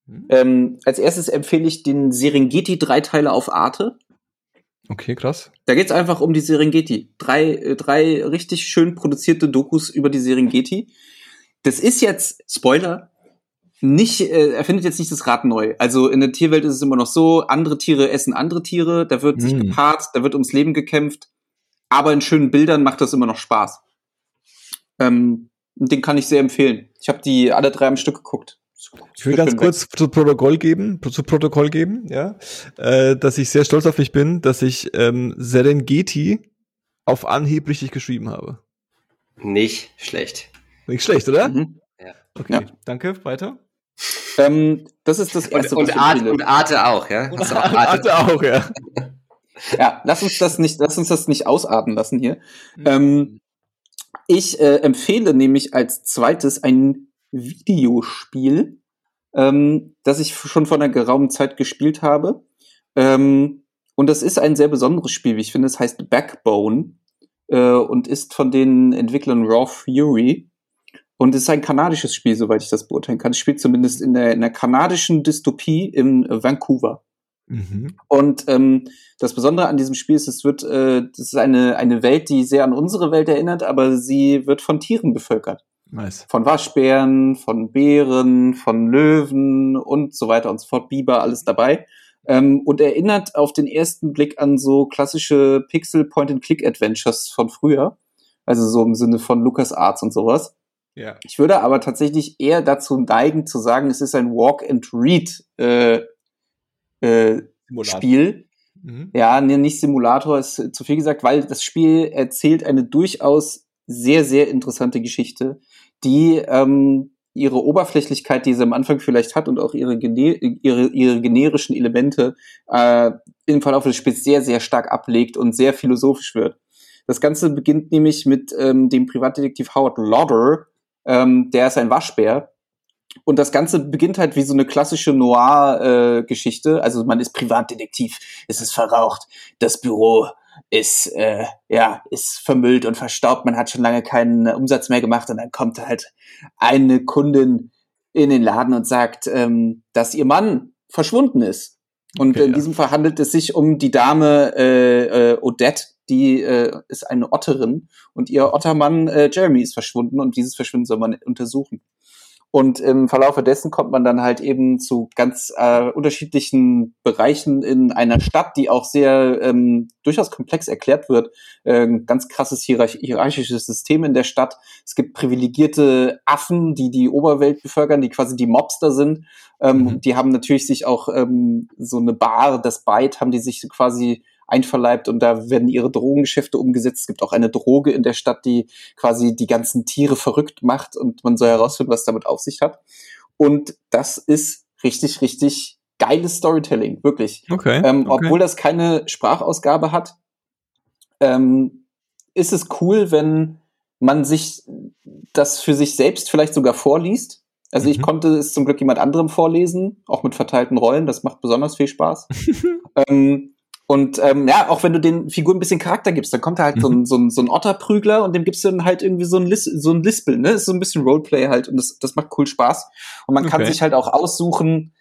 Mhm. Ähm, als erstes empfehle ich den Serengeti-Dreiteiler auf Arte. Okay, krass. Da geht's einfach um die Serengeti. Drei, äh, drei richtig schön produzierte Dokus über die Serengeti das ist jetzt, Spoiler, nicht, äh, er findet jetzt nicht das Rad neu. Also in der Tierwelt ist es immer noch so, andere Tiere essen andere Tiere, da wird sich hm. gepaart, da wird ums Leben gekämpft, aber in schönen Bildern macht das immer noch Spaß. Ähm, den kann ich sehr empfehlen. Ich habe die alle drei am Stück geguckt. Ich will ganz kurz weg. zu Protokoll geben, zu Protokoll geben, ja, äh, dass ich sehr stolz auf mich bin, dass ich ähm, Serengeti auf Anhieb richtig geschrieben habe. Nicht schlecht. Nicht schlecht, oder? Mhm. Ja. Okay, ja. danke. Weiter. Ähm, das ist das erste. Und, und, Arte, und Arte auch, ja? Und [LAUGHS] auch Arte? Arte auch, ja. ja, lass uns das nicht, lass uns das nicht ausarten lassen hier. Mhm. Ähm, ich äh, empfehle nämlich als zweites ein Videospiel, ähm, das ich schon vor einer geraumen Zeit gespielt habe. Ähm, und das ist ein sehr besonderes Spiel, wie ich finde. Es heißt Backbone äh, und ist von den Entwicklern Raw Fury. Und es ist ein kanadisches Spiel, soweit ich das beurteilen kann. Es spielt zumindest in der, in der kanadischen Dystopie in Vancouver. Mhm. Und ähm, das Besondere an diesem Spiel ist, es wird, äh, das ist eine, eine Welt, die sehr an unsere Welt erinnert, aber sie wird von Tieren bevölkert. Nice. Von Waschbären, von Bären, von Löwen und so weiter und so fort, Biber, alles dabei. Ähm, und erinnert auf den ersten Blick an so klassische Pixel Point-and-Click-Adventures von früher. Also so im Sinne von Lucas Arts und sowas. Ja. Ich würde aber tatsächlich eher dazu neigen zu sagen, es ist ein Walk-and-Read äh, äh, Spiel. Mhm. Ja, nee, nicht Simulator ist zu viel gesagt, weil das Spiel erzählt eine durchaus sehr, sehr interessante Geschichte, die ähm, ihre Oberflächlichkeit, die sie am Anfang vielleicht hat und auch ihre, ihre, ihre generischen Elemente äh, im Verlauf des Spiels sehr, sehr stark ablegt und sehr philosophisch wird. Das Ganze beginnt nämlich mit ähm, dem Privatdetektiv Howard Lauder, ähm, der ist ein Waschbär. Und das Ganze beginnt halt wie so eine klassische Noir-Geschichte. Äh, also man ist Privatdetektiv, es ist verraucht, das Büro ist äh, ja ist vermüllt und verstaubt. Man hat schon lange keinen Umsatz mehr gemacht und dann kommt halt eine Kundin in den Laden und sagt, ähm, dass ihr Mann verschwunden ist. Und okay, in ja. diesem Fall handelt es sich um die Dame äh, äh, Odette, die äh, ist eine Otterin und ihr Ottermann äh, Jeremy ist verschwunden und dieses Verschwinden soll man untersuchen. Und im Verlaufe dessen kommt man dann halt eben zu ganz äh, unterschiedlichen Bereichen in einer Stadt, die auch sehr ähm, durchaus komplex erklärt wird. Äh, ganz krasses hierarch hierarchisches System in der Stadt. Es gibt privilegierte Affen, die die Oberwelt bevölkern, die quasi die Mobster sind. Ähm, mhm. Die haben natürlich sich auch ähm, so eine Bar, das Byte, haben die sich quasi einverleibt und da werden ihre Drogengeschäfte umgesetzt. Es gibt auch eine Droge in der Stadt, die quasi die ganzen Tiere verrückt macht und man soll herausfinden, was damit auf sich hat. Und das ist richtig, richtig geiles Storytelling, wirklich. Okay, ähm, okay. Obwohl das keine Sprachausgabe hat, ähm, ist es cool, wenn man sich das für sich selbst vielleicht sogar vorliest. Also mhm. ich konnte es zum Glück jemand anderem vorlesen, auch mit verteilten Rollen. Das macht besonders viel Spaß. [LAUGHS] ähm, und ähm, ja, auch wenn du den Figuren ein bisschen Charakter gibst, dann kommt da halt mhm. so, ein, so, ein, so ein Otterprügler und dem gibst du dann halt irgendwie so ein, Lis so ein Lispel, ne? Ist so ein bisschen Roleplay halt und das, das macht cool Spaß. Und man okay. kann sich halt auch aussuchen,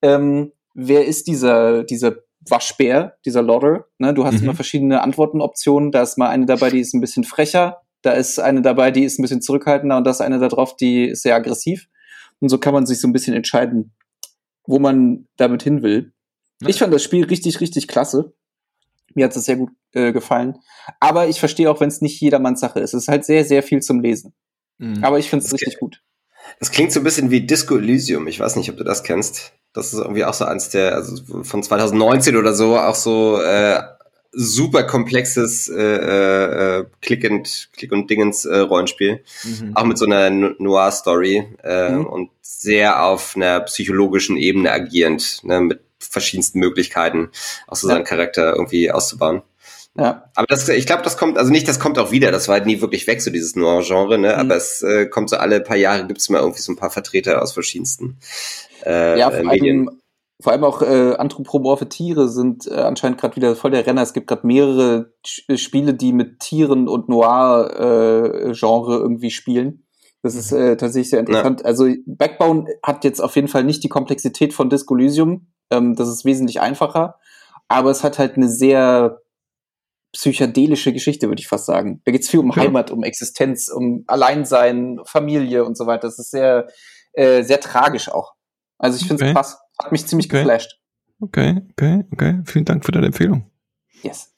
ähm, wer ist dieser, dieser Waschbär, dieser Lodder. Ne? Du hast mhm. immer verschiedene Antwortenoptionen. Da ist mal eine dabei, die ist ein bisschen frecher. Da ist eine dabei, die ist ein bisschen zurückhaltender und da ist eine da drauf, die ist sehr aggressiv. Und so kann man sich so ein bisschen entscheiden, wo man damit hin will. Ich fand das Spiel richtig, richtig klasse. Mir hat es sehr gut äh, gefallen. Aber ich verstehe auch, wenn es nicht jedermanns Sache ist. Es ist halt sehr, sehr viel zum Lesen. Mhm. Aber ich finde es richtig gut. Das klingt so ein bisschen wie Disco Elysium. Ich weiß nicht, ob du das kennst. Das ist irgendwie auch so eins der, also von 2019 oder so, auch so äh, super komplexes äh, äh, Click and Click und Dingens äh, Rollenspiel, mhm. auch mit so einer Noir Story äh, mhm. und sehr auf einer psychologischen Ebene agierend, ne, mit verschiedensten Möglichkeiten, auch so seinen Charakter irgendwie auszubauen. Ja. Aber das, ich glaube, das kommt, also nicht, das kommt auch wieder, das war halt nie wirklich weg, so dieses Noir-Genre, ne? Mhm. Aber es äh, kommt so alle paar Jahre gibt's mal irgendwie so ein paar Vertreter aus verschiedensten äh, ja, vor Medien. Allem, vor allem auch äh, anthropomorphe Tiere sind äh, anscheinend gerade wieder voll der Renner. Es gibt gerade mehrere äh, Spiele, die mit Tieren und Noir-Genre äh, irgendwie spielen. Das ist äh, tatsächlich sehr interessant. Ja. Also Backbone hat jetzt auf jeden Fall nicht die Komplexität von Disco Elysium, ähm, das ist wesentlich einfacher, aber es hat halt eine sehr psychedelische Geschichte, würde ich fast sagen. Da geht es viel um ja. Heimat, um Existenz, um Alleinsein, Familie und so weiter. Das ist sehr, äh, sehr tragisch auch. Also ich finde es okay. krass. Hat mich ziemlich okay. geflasht. Okay, okay, okay. Vielen Dank für deine Empfehlung. Yes.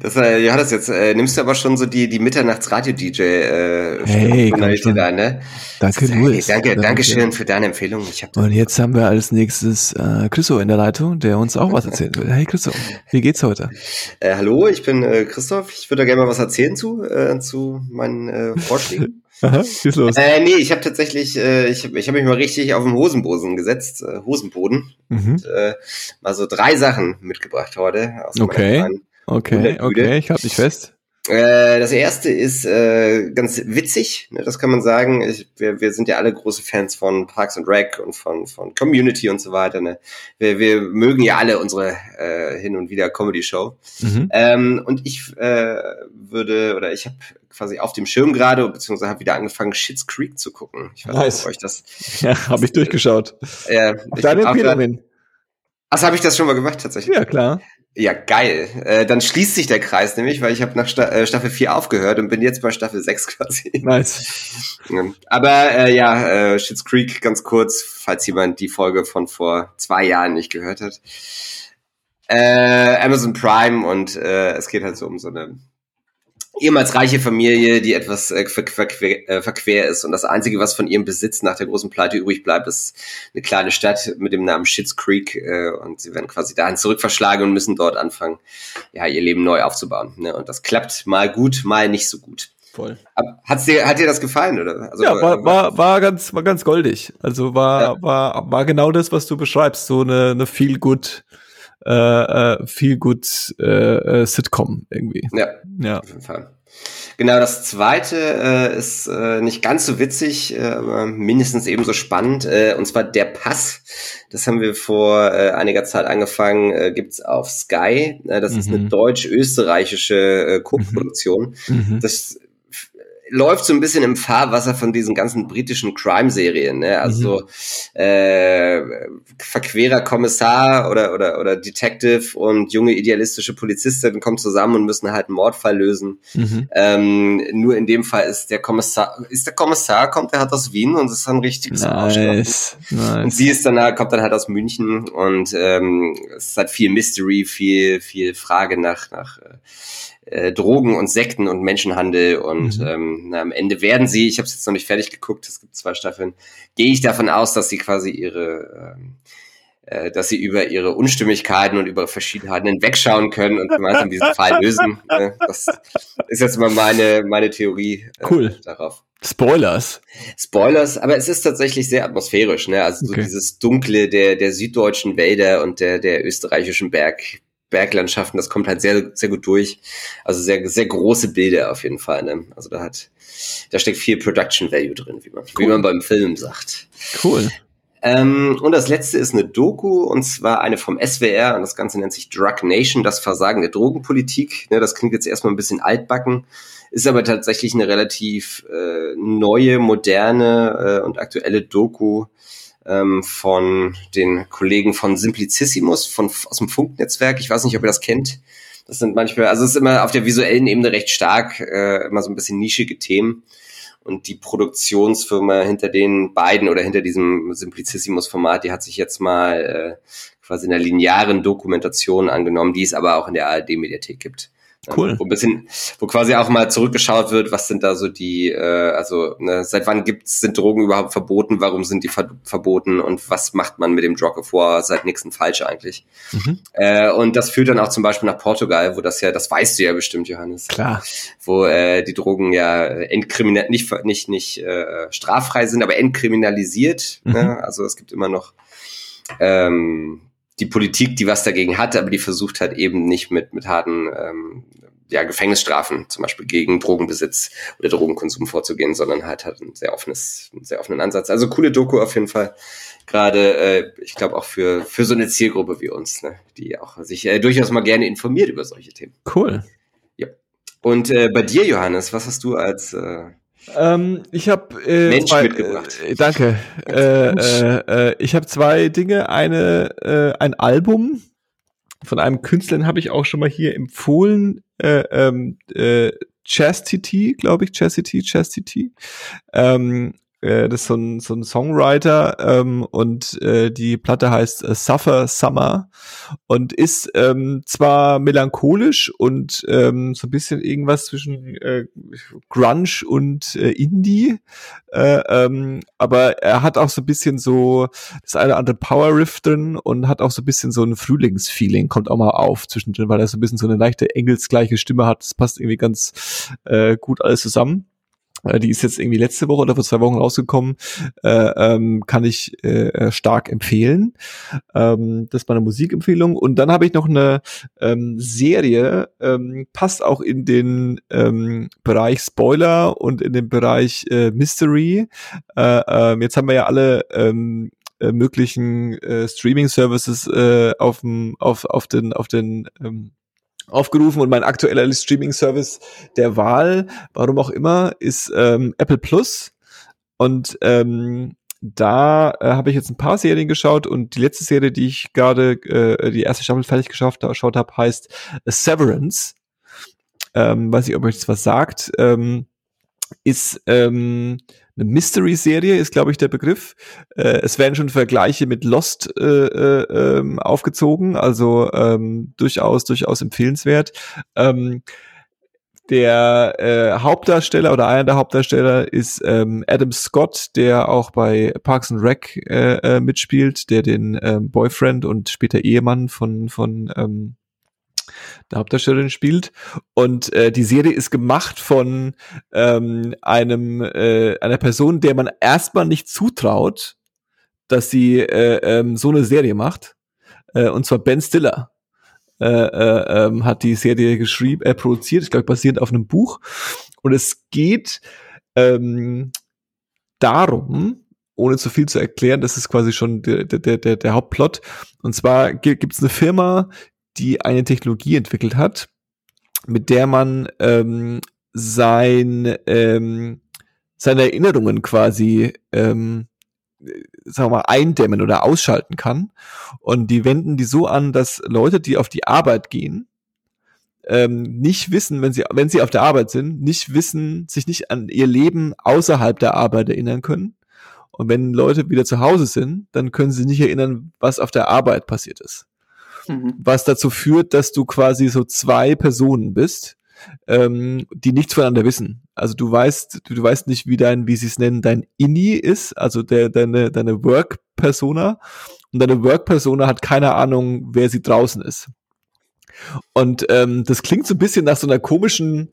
Das äh, Johannes, jetzt äh, nimmst du aber schon so die, die Mitternachts-Radio-DJ äh, hey, da, ne? Danke, das, Louis. Hey, danke, danke schön für deine Empfehlung. Ich hab Und jetzt haben wir als nächstes äh, Christo in der Leitung, der uns auch was erzählen will. Hey Christo, wie geht's heute? Äh, hallo, ich bin äh, Christoph. Ich würde gerne mal was erzählen zu, äh, zu meinen äh, Vorschlägen. [LAUGHS] Aha, schieß los. Äh, nee, ich habe tatsächlich, äh, ich habe ich hab mich mal richtig auf den Hosenboden gesetzt, äh, Hosenboden. Mhm. Und, äh, mal so drei Sachen mitgebracht heute. Aus okay. Okay, okay, ich halte dich fest. Äh, das erste ist äh, ganz witzig, ne, das kann man sagen. Ich, wir, wir sind ja alle große Fans von Parks and Rec und von, von Community und so weiter. Ne? Wir, wir mögen ja alle unsere äh, hin und wieder Comedy-Show. Mhm. Ähm, und ich äh, würde, oder ich habe quasi auf dem Schirm gerade, beziehungsweise habe wieder angefangen, Shits Creek zu gucken. Ich weiß nice. nicht, ob euch das. Ja, habe ich durchgeschaut. Äh, Deine Empfehlung Ach, habe ich das schon mal gemacht tatsächlich? Ja, klar. Ja, geil. Äh, dann schließt sich der Kreis nämlich, weil ich habe nach Sta äh, Staffel 4 aufgehört und bin jetzt bei Staffel 6 quasi. Nice. [LAUGHS] Aber äh, ja, äh, Schitt's Creek ganz kurz, falls jemand die Folge von vor zwei Jahren nicht gehört hat. Äh, Amazon Prime und äh, es geht halt so um so eine ehemals reiche Familie, die etwas äh, verquer, äh, verquer ist. Und das Einzige, was von ihrem Besitz nach der großen Pleite übrig bleibt, ist eine kleine Stadt mit dem Namen Schitt's Creek. Äh, und sie werden quasi dahin zurückverschlagen und müssen dort anfangen, ja, ihr Leben neu aufzubauen. Ne? Und das klappt mal gut, mal nicht so gut. Voll. Hat's dir, hat dir das gefallen, oder? Also, ja, war, war, war ganz, war ganz goldig. Also war, ja. war, war genau das, was du beschreibst. So eine, eine viel gut, äh, äh, viel gut äh, äh, Sitcom irgendwie. Ja, ja, auf jeden Fall. Genau, das zweite äh, ist äh, nicht ganz so witzig, äh, aber mindestens ebenso spannend, äh, und zwar Der Pass. Das haben wir vor äh, einiger Zeit angefangen, äh, gibt's auf Sky. Äh, das mhm. ist eine mhm. deutsch-österreichische äh, Co-Produktion. Mhm. mhm. Das läuft so ein bisschen im Fahrwasser von diesen ganzen britischen Crime-Serien. Ne? Also mhm. äh, verquerer Kommissar oder, oder, oder Detective und junge idealistische Polizistin kommen zusammen und müssen halt einen Mordfall lösen. Mhm. Ähm, nur in dem Fall ist der Kommissar, ist der Kommissar, kommt, er hat aus Wien und ist dann richtig nice, nice. Und sie ist dann halt, kommt dann halt aus München und ähm, es hat viel Mystery, viel, viel Frage nach, nach äh, Drogen und Sekten und Menschenhandel und mhm. ähm, na, am Ende werden sie, ich habe es jetzt noch nicht fertig geguckt, es gibt zwei Staffeln, gehe ich davon aus, dass sie quasi ihre ähm, äh, dass sie über ihre Unstimmigkeiten und über Verschiedenheiten hinwegschauen können und gemeinsam diesen [LAUGHS] Fall lösen. Ne? Das ist jetzt mal meine, meine Theorie äh, cool. darauf. Spoilers. Spoilers, aber es ist tatsächlich sehr atmosphärisch, ne? Also okay. so dieses Dunkle der, der süddeutschen Wälder und der, der österreichischen Berg, Berglandschaften, das kommt halt sehr, sehr gut durch. Also sehr, sehr große Bilder auf jeden Fall. Ne? Also da hat, da steckt viel Production Value drin, wie man, cool. wie man beim Film sagt. Cool. Ähm, und das letzte ist eine Doku, und zwar eine vom SWR, und das Ganze nennt sich Drug Nation, das Versagen der Drogenpolitik. Ne, das klingt jetzt erstmal ein bisschen altbacken, ist aber tatsächlich eine relativ äh, neue, moderne äh, und aktuelle Doku ähm, von den Kollegen von Simplicissimus von, aus dem Funknetzwerk. Ich weiß nicht, ob ihr das kennt. Das sind manchmal, also es ist immer auf der visuellen Ebene recht stark, äh, immer so ein bisschen nischige Themen. Und die Produktionsfirma hinter den beiden oder hinter diesem Simplicissimus-Format, die hat sich jetzt mal äh, quasi in einer linearen Dokumentation angenommen, die es aber auch in der ARD-Mediathek gibt. Cool. Wo ein bisschen, wo quasi auch mal zurückgeschaut wird, was sind da so die, äh, also ne, seit wann gibt's, sind Drogen überhaupt verboten, warum sind die ver verboten und was macht man mit dem Drug of War seit nächsten falsch eigentlich? Mhm. Äh, und das führt dann auch zum Beispiel nach Portugal, wo das ja, das weißt du ja bestimmt, Johannes. Klar. Wo äh, die Drogen ja entkriminal, nicht, nicht, nicht äh, straffrei sind, aber entkriminalisiert. Ne? Mhm. Ne? Also es gibt immer noch ähm, die Politik, die was dagegen hat, aber die versucht halt eben nicht mit, mit harten ähm, ja, Gefängnisstrafen zum Beispiel gegen Drogenbesitz oder Drogenkonsum vorzugehen, sondern halt hat ein sehr offenes, einen sehr offenen Ansatz. Also coole Doku auf jeden Fall. Gerade, äh, ich glaube auch für, für so eine Zielgruppe wie uns, ne, die auch sich äh, durchaus mal gerne informiert über solche Themen. Cool. Ja. Und äh, bei dir, Johannes, was hast du als äh, ähm, ich habe äh, Mensch zwei, mitgebracht. Äh, danke. Äh, äh, äh, ich habe zwei Dinge. Eine äh, ein Album von einem Künstler, habe ich auch schon mal hier empfohlen. Äh, ähm, äh, Chastity, glaube ich, Chastity, Chastity. Ähm, äh, das ist so ein, so ein Songwriter ähm, und äh, die Platte heißt äh, Suffer Summer und ist ähm, zwar melancholisch und ähm, so ein bisschen irgendwas zwischen äh, Grunge und äh, Indie, äh, ähm, aber er hat auch so ein bisschen so das eine oder andere Power Riff drin und hat auch so ein bisschen so ein Frühlingsfeeling, kommt auch mal auf zwischendrin, weil er so ein bisschen so eine leichte engelsgleiche Stimme hat. Das passt irgendwie ganz äh, gut alles zusammen. Äh, die ist jetzt irgendwie letzte Woche oder vor zwei Wochen rausgekommen. Äh, ähm, kann ich äh, stark empfehlen. Ähm, das ist meine Musikempfehlung. Und dann habe ich noch eine ähm, Serie, ähm, passt auch in den ähm, Bereich Spoiler und in den Bereich äh, Mystery. Äh, ähm, jetzt haben wir ja alle ähm, äh, möglichen äh, Streaming-Services äh, auf, auf, auf den, auf den ähm, aufgerufen und mein aktueller Streaming-Service der Wahl, warum auch immer, ist ähm, Apple Plus. Und ähm, da äh, habe ich jetzt ein paar Serien geschaut und die letzte Serie, die ich gerade, äh, die erste Staffel fertig geschaut habe, heißt Severance. Ähm, weiß ich, ob euch das was sagt. Ähm, ist ähm, eine Mystery-Serie, ist glaube ich der Begriff. Äh, es werden schon Vergleiche mit Lost äh, äh, ähm, aufgezogen, also ähm, durchaus, durchaus empfehlenswert. Ähm, der äh, Hauptdarsteller oder einer der Hauptdarsteller ist ähm, Adam Scott, der auch bei Parks and Rec äh, äh, mitspielt, der den ähm, Boyfriend und später Ehemann von von ähm, der Hauptdarstellerin spielt. Und äh, die Serie ist gemacht von ähm, einem äh, einer Person, der man erstmal nicht zutraut, dass sie äh, ähm, so eine Serie macht. Äh, und zwar Ben Stiller äh, äh, ähm, hat die Serie geschrieben, äh, produziert, ich glaube basierend auf einem Buch. Und es geht ähm, darum, ohne zu viel zu erklären, das ist quasi schon der, der, der, der Hauptplot. Und zwar gibt es eine Firma, die eine Technologie entwickelt hat, mit der man ähm, sein, ähm, seine Erinnerungen quasi ähm, sagen wir mal, eindämmen oder ausschalten kann. Und die wenden die so an, dass Leute, die auf die Arbeit gehen, ähm, nicht wissen, wenn sie, wenn sie auf der Arbeit sind, nicht wissen, sich nicht an ihr Leben außerhalb der Arbeit erinnern können. Und wenn Leute wieder zu Hause sind, dann können sie nicht erinnern, was auf der Arbeit passiert ist. Mhm. Was dazu führt, dass du quasi so zwei Personen bist, ähm, die nichts voneinander wissen. Also du weißt, du, du weißt nicht, wie dein, wie sie es nennen, dein Inni ist, also der, deine, deine Work-Persona. Und deine Work-Persona hat keine Ahnung, wer sie draußen ist. Und ähm, das klingt so ein bisschen nach so einer komischen,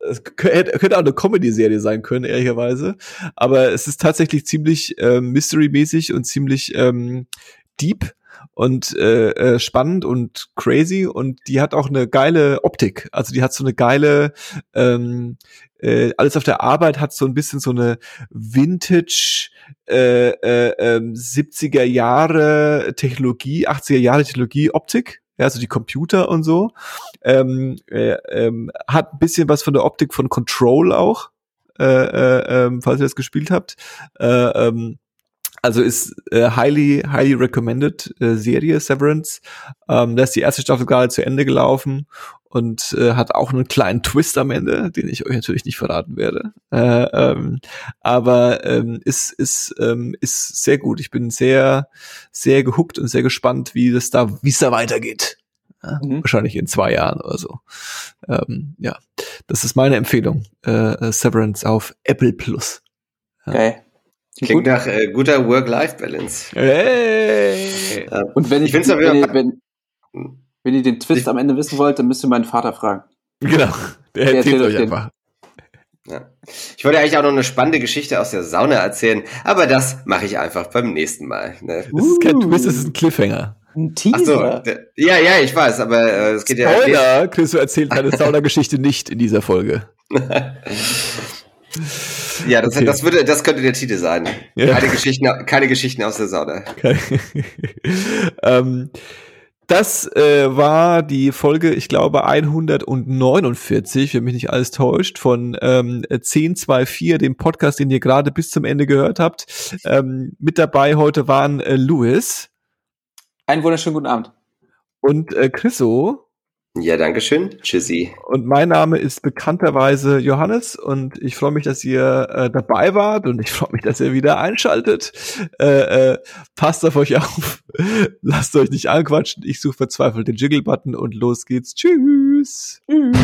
es könnte auch eine Comedy-Serie sein können, ehrlicherweise. Aber es ist tatsächlich ziemlich ähm, Mystery-mäßig und ziemlich ähm, deep und äh, äh, spannend und crazy und die hat auch eine geile Optik. Also die hat so eine geile, ähm, äh, alles auf der Arbeit hat so ein bisschen so eine Vintage äh, äh, 70er ähm, Jahre Technologie, 80er Jahre Technologie Optik. Ja, also die Computer und so. Ähm, äh, ähm, hat ein bisschen was von der Optik von Control auch, äh, äh, äh, falls ihr das gespielt habt. Äh, ähm, also ist äh, highly, highly recommended äh, Serie Severance. Ähm, da ist die erste Staffel gerade zu Ende gelaufen und äh, hat auch einen kleinen Twist am Ende, den ich euch natürlich nicht verraten werde. Äh, ähm, aber ähm, ist, ist, ähm, ist sehr gut. Ich bin sehr, sehr gehuckt und sehr gespannt, wie das da, wie es da weitergeht. Ja, mhm. Wahrscheinlich in zwei Jahren oder so. Ähm, ja, das ist meine Empfehlung. Äh, Severance auf Apple Plus. Ja. Okay. Klingt Gut. nach äh, guter Work-Life-Balance. Hey. Ja. Und wenn ich, ich wenn, ihr, wenn, wenn, ihr den Twist ich, am Ende wissen wollt, dann müsst ihr meinen Vater fragen. Genau, der, der erzählt euch einfach. Ja. Ich wollte eigentlich auch noch eine spannende Geschichte aus der Sauna erzählen, aber das mache ich einfach beim nächsten Mal. Ne? Das ist kein Twist, das ist ein Cliffhanger. Ein Teaser. Ach so, ja, ja, ich weiß, aber äh, es geht Spoiler, ja. Chris, du erzählt deine [LAUGHS] Saunageschichte nicht in dieser Folge. [LAUGHS] Ja, das, okay. das, würde, das könnte der Titel sein. Ja. Keine, Geschichten, keine Geschichten aus der Sauna. [LAUGHS] ähm, das äh, war die Folge, ich glaube, 149, wenn mich nicht alles täuscht, von ähm, 1024, dem Podcast, den ihr gerade bis zum Ende gehört habt. Ähm, mit dabei heute waren äh, Louis. Einen wunderschönen guten Abend. Und äh, Chriso. Ja, danke schön. Tschüssi. Und mein Name ist bekannterweise Johannes und ich freue mich, dass ihr äh, dabei wart und ich freue mich, dass ihr wieder einschaltet. Äh, äh, passt auf euch auf. [LAUGHS] Lasst euch nicht anquatschen. Ich suche verzweifelt den Jiggle-Button und los geht's. Tschüss. Tschüss.